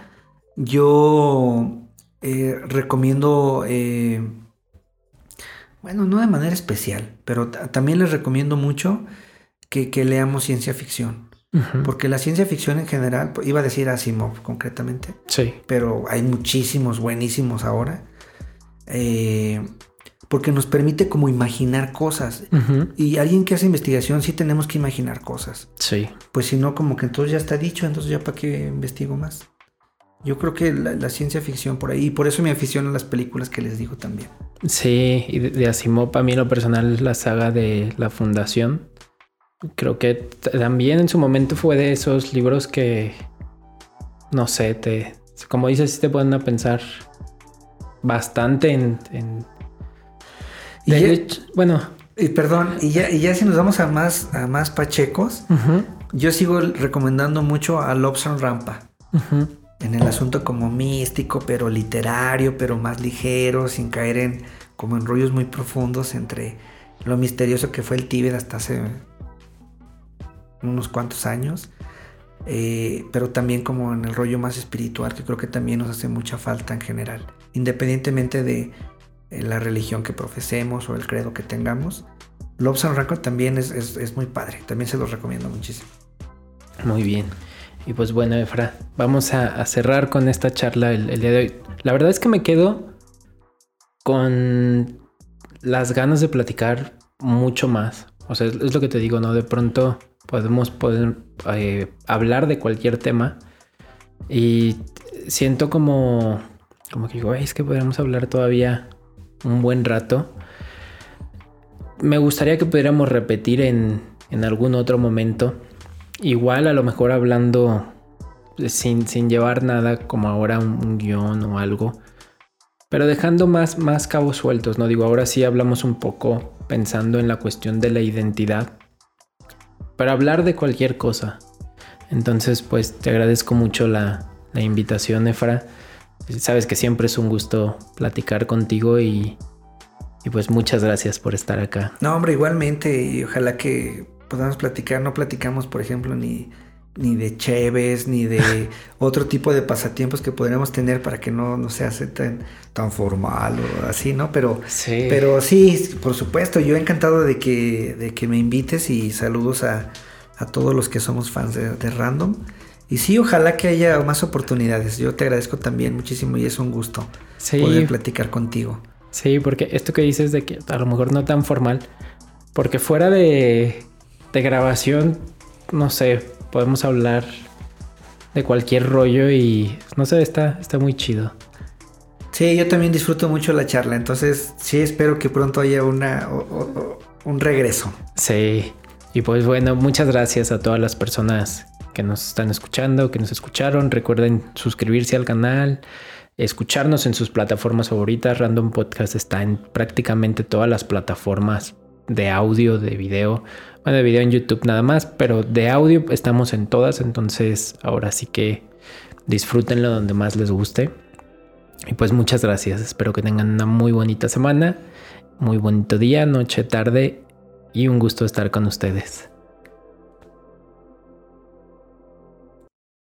yo eh, recomiendo, eh, bueno, no de manera especial, pero ta- también les recomiendo mucho que, que leamos ciencia ficción. Porque la ciencia ficción en general, pues, iba a decir Asimov concretamente, Sí. pero hay muchísimos buenísimos ahora. eh, porque nos permite como imaginar cosas. Ujú. Y alguien que hace investigación sí tenemos que imaginar cosas. Sí. Pues si no, como que entonces ya está dicho, entonces ya para qué investigo más. Yo creo que la, la ciencia ficción por ahí, y por eso me aficiono a las películas que les digo también. Sí, y de, de Asimov, a mí en lo personal, la saga de la Fundación. Creo que también en su momento fue de esos libros que, no sé, te, como dices, sí te ponen a pensar bastante en... en- Y de ya- hecho, bueno, Y perdón, y ya, y ya si nos vamos a más, a más pachecos, yo sigo recomendando mucho a Lobson Rampa. En el asunto como místico, pero literario, pero más ligero, sin caer en como en rollos muy profundos entre lo misterioso que fue el Tíbet hasta hace unos cuantos años. eh, pero también como en el rollo más espiritual, que creo que también nos hace mucha falta en general. Independientemente de la religión que profesemos o el credo que tengamos. Lobson Rampa también es, es- muy padre. También se los recomiendo muchísimo. muy bien. Y pues bueno, Efra, vamos a, cerrar con esta charla el, día de hoy. La verdad es que me quedo con las ganas de platicar mucho más. O sea, es, lo que te digo, ¿no? De pronto podemos poder eh, hablar de cualquier tema y siento como, como que digo, "Ay, es que podríamos hablar todavía un buen rato. Me gustaría que pudiéramos repetir en, en algún otro momento. Igual a lo mejor hablando sin, sin llevar nada como ahora un, un guion o algo. Pero dejando más, más cabos sueltos, ¿no? Digo, ahora sí hablamos un poco pensando en la cuestión de la identidad. Para hablar de cualquier cosa. Entonces, pues te agradezco mucho la, la invitación, Efra. Sabes que siempre es un gusto platicar contigo y, y pues muchas gracias por estar acá. No, hombre, igualmente, y ojalá que podamos platicar. No platicamos, por ejemplo, ni, ni de cheves, ni de otro tipo de pasatiempos que podríamos tener para que no, no se hace tan, tan formal o así, ¿no? Pero Sí. pero sí, por supuesto, yo encantado de que, de que me invites y saludos a, a todos los que somos fans de, de Random. Y sí, ojalá que haya más oportunidades. Yo te agradezco también muchísimo y es un gusto Sí. poder platicar contigo. Sí, porque esto que dices de que a lo mejor no tan formal, porque fuera de, de grabación, no sé, podemos hablar de cualquier rollo y no sé, está, está muy chido. Sí, yo también disfruto mucho la charla, entonces sí espero que pronto haya una, o- o- o- un regreso. Sí, y pues bueno, muchas gracias a todas las personas que nos están escuchando, que nos escucharon. Recuerden suscribirse al canal, escucharnos en sus plataformas favoritas. Random Podcast está en prácticamente todas las plataformas de audio, de video. Bueno, de video en YouTube nada más, pero de audio estamos en todas. Entonces, ahora sí que disfrútenlo donde más les guste. Y pues muchas gracias. Espero que tengan una muy bonita semana, muy bonito día, noche, tarde y un gusto estar con ustedes.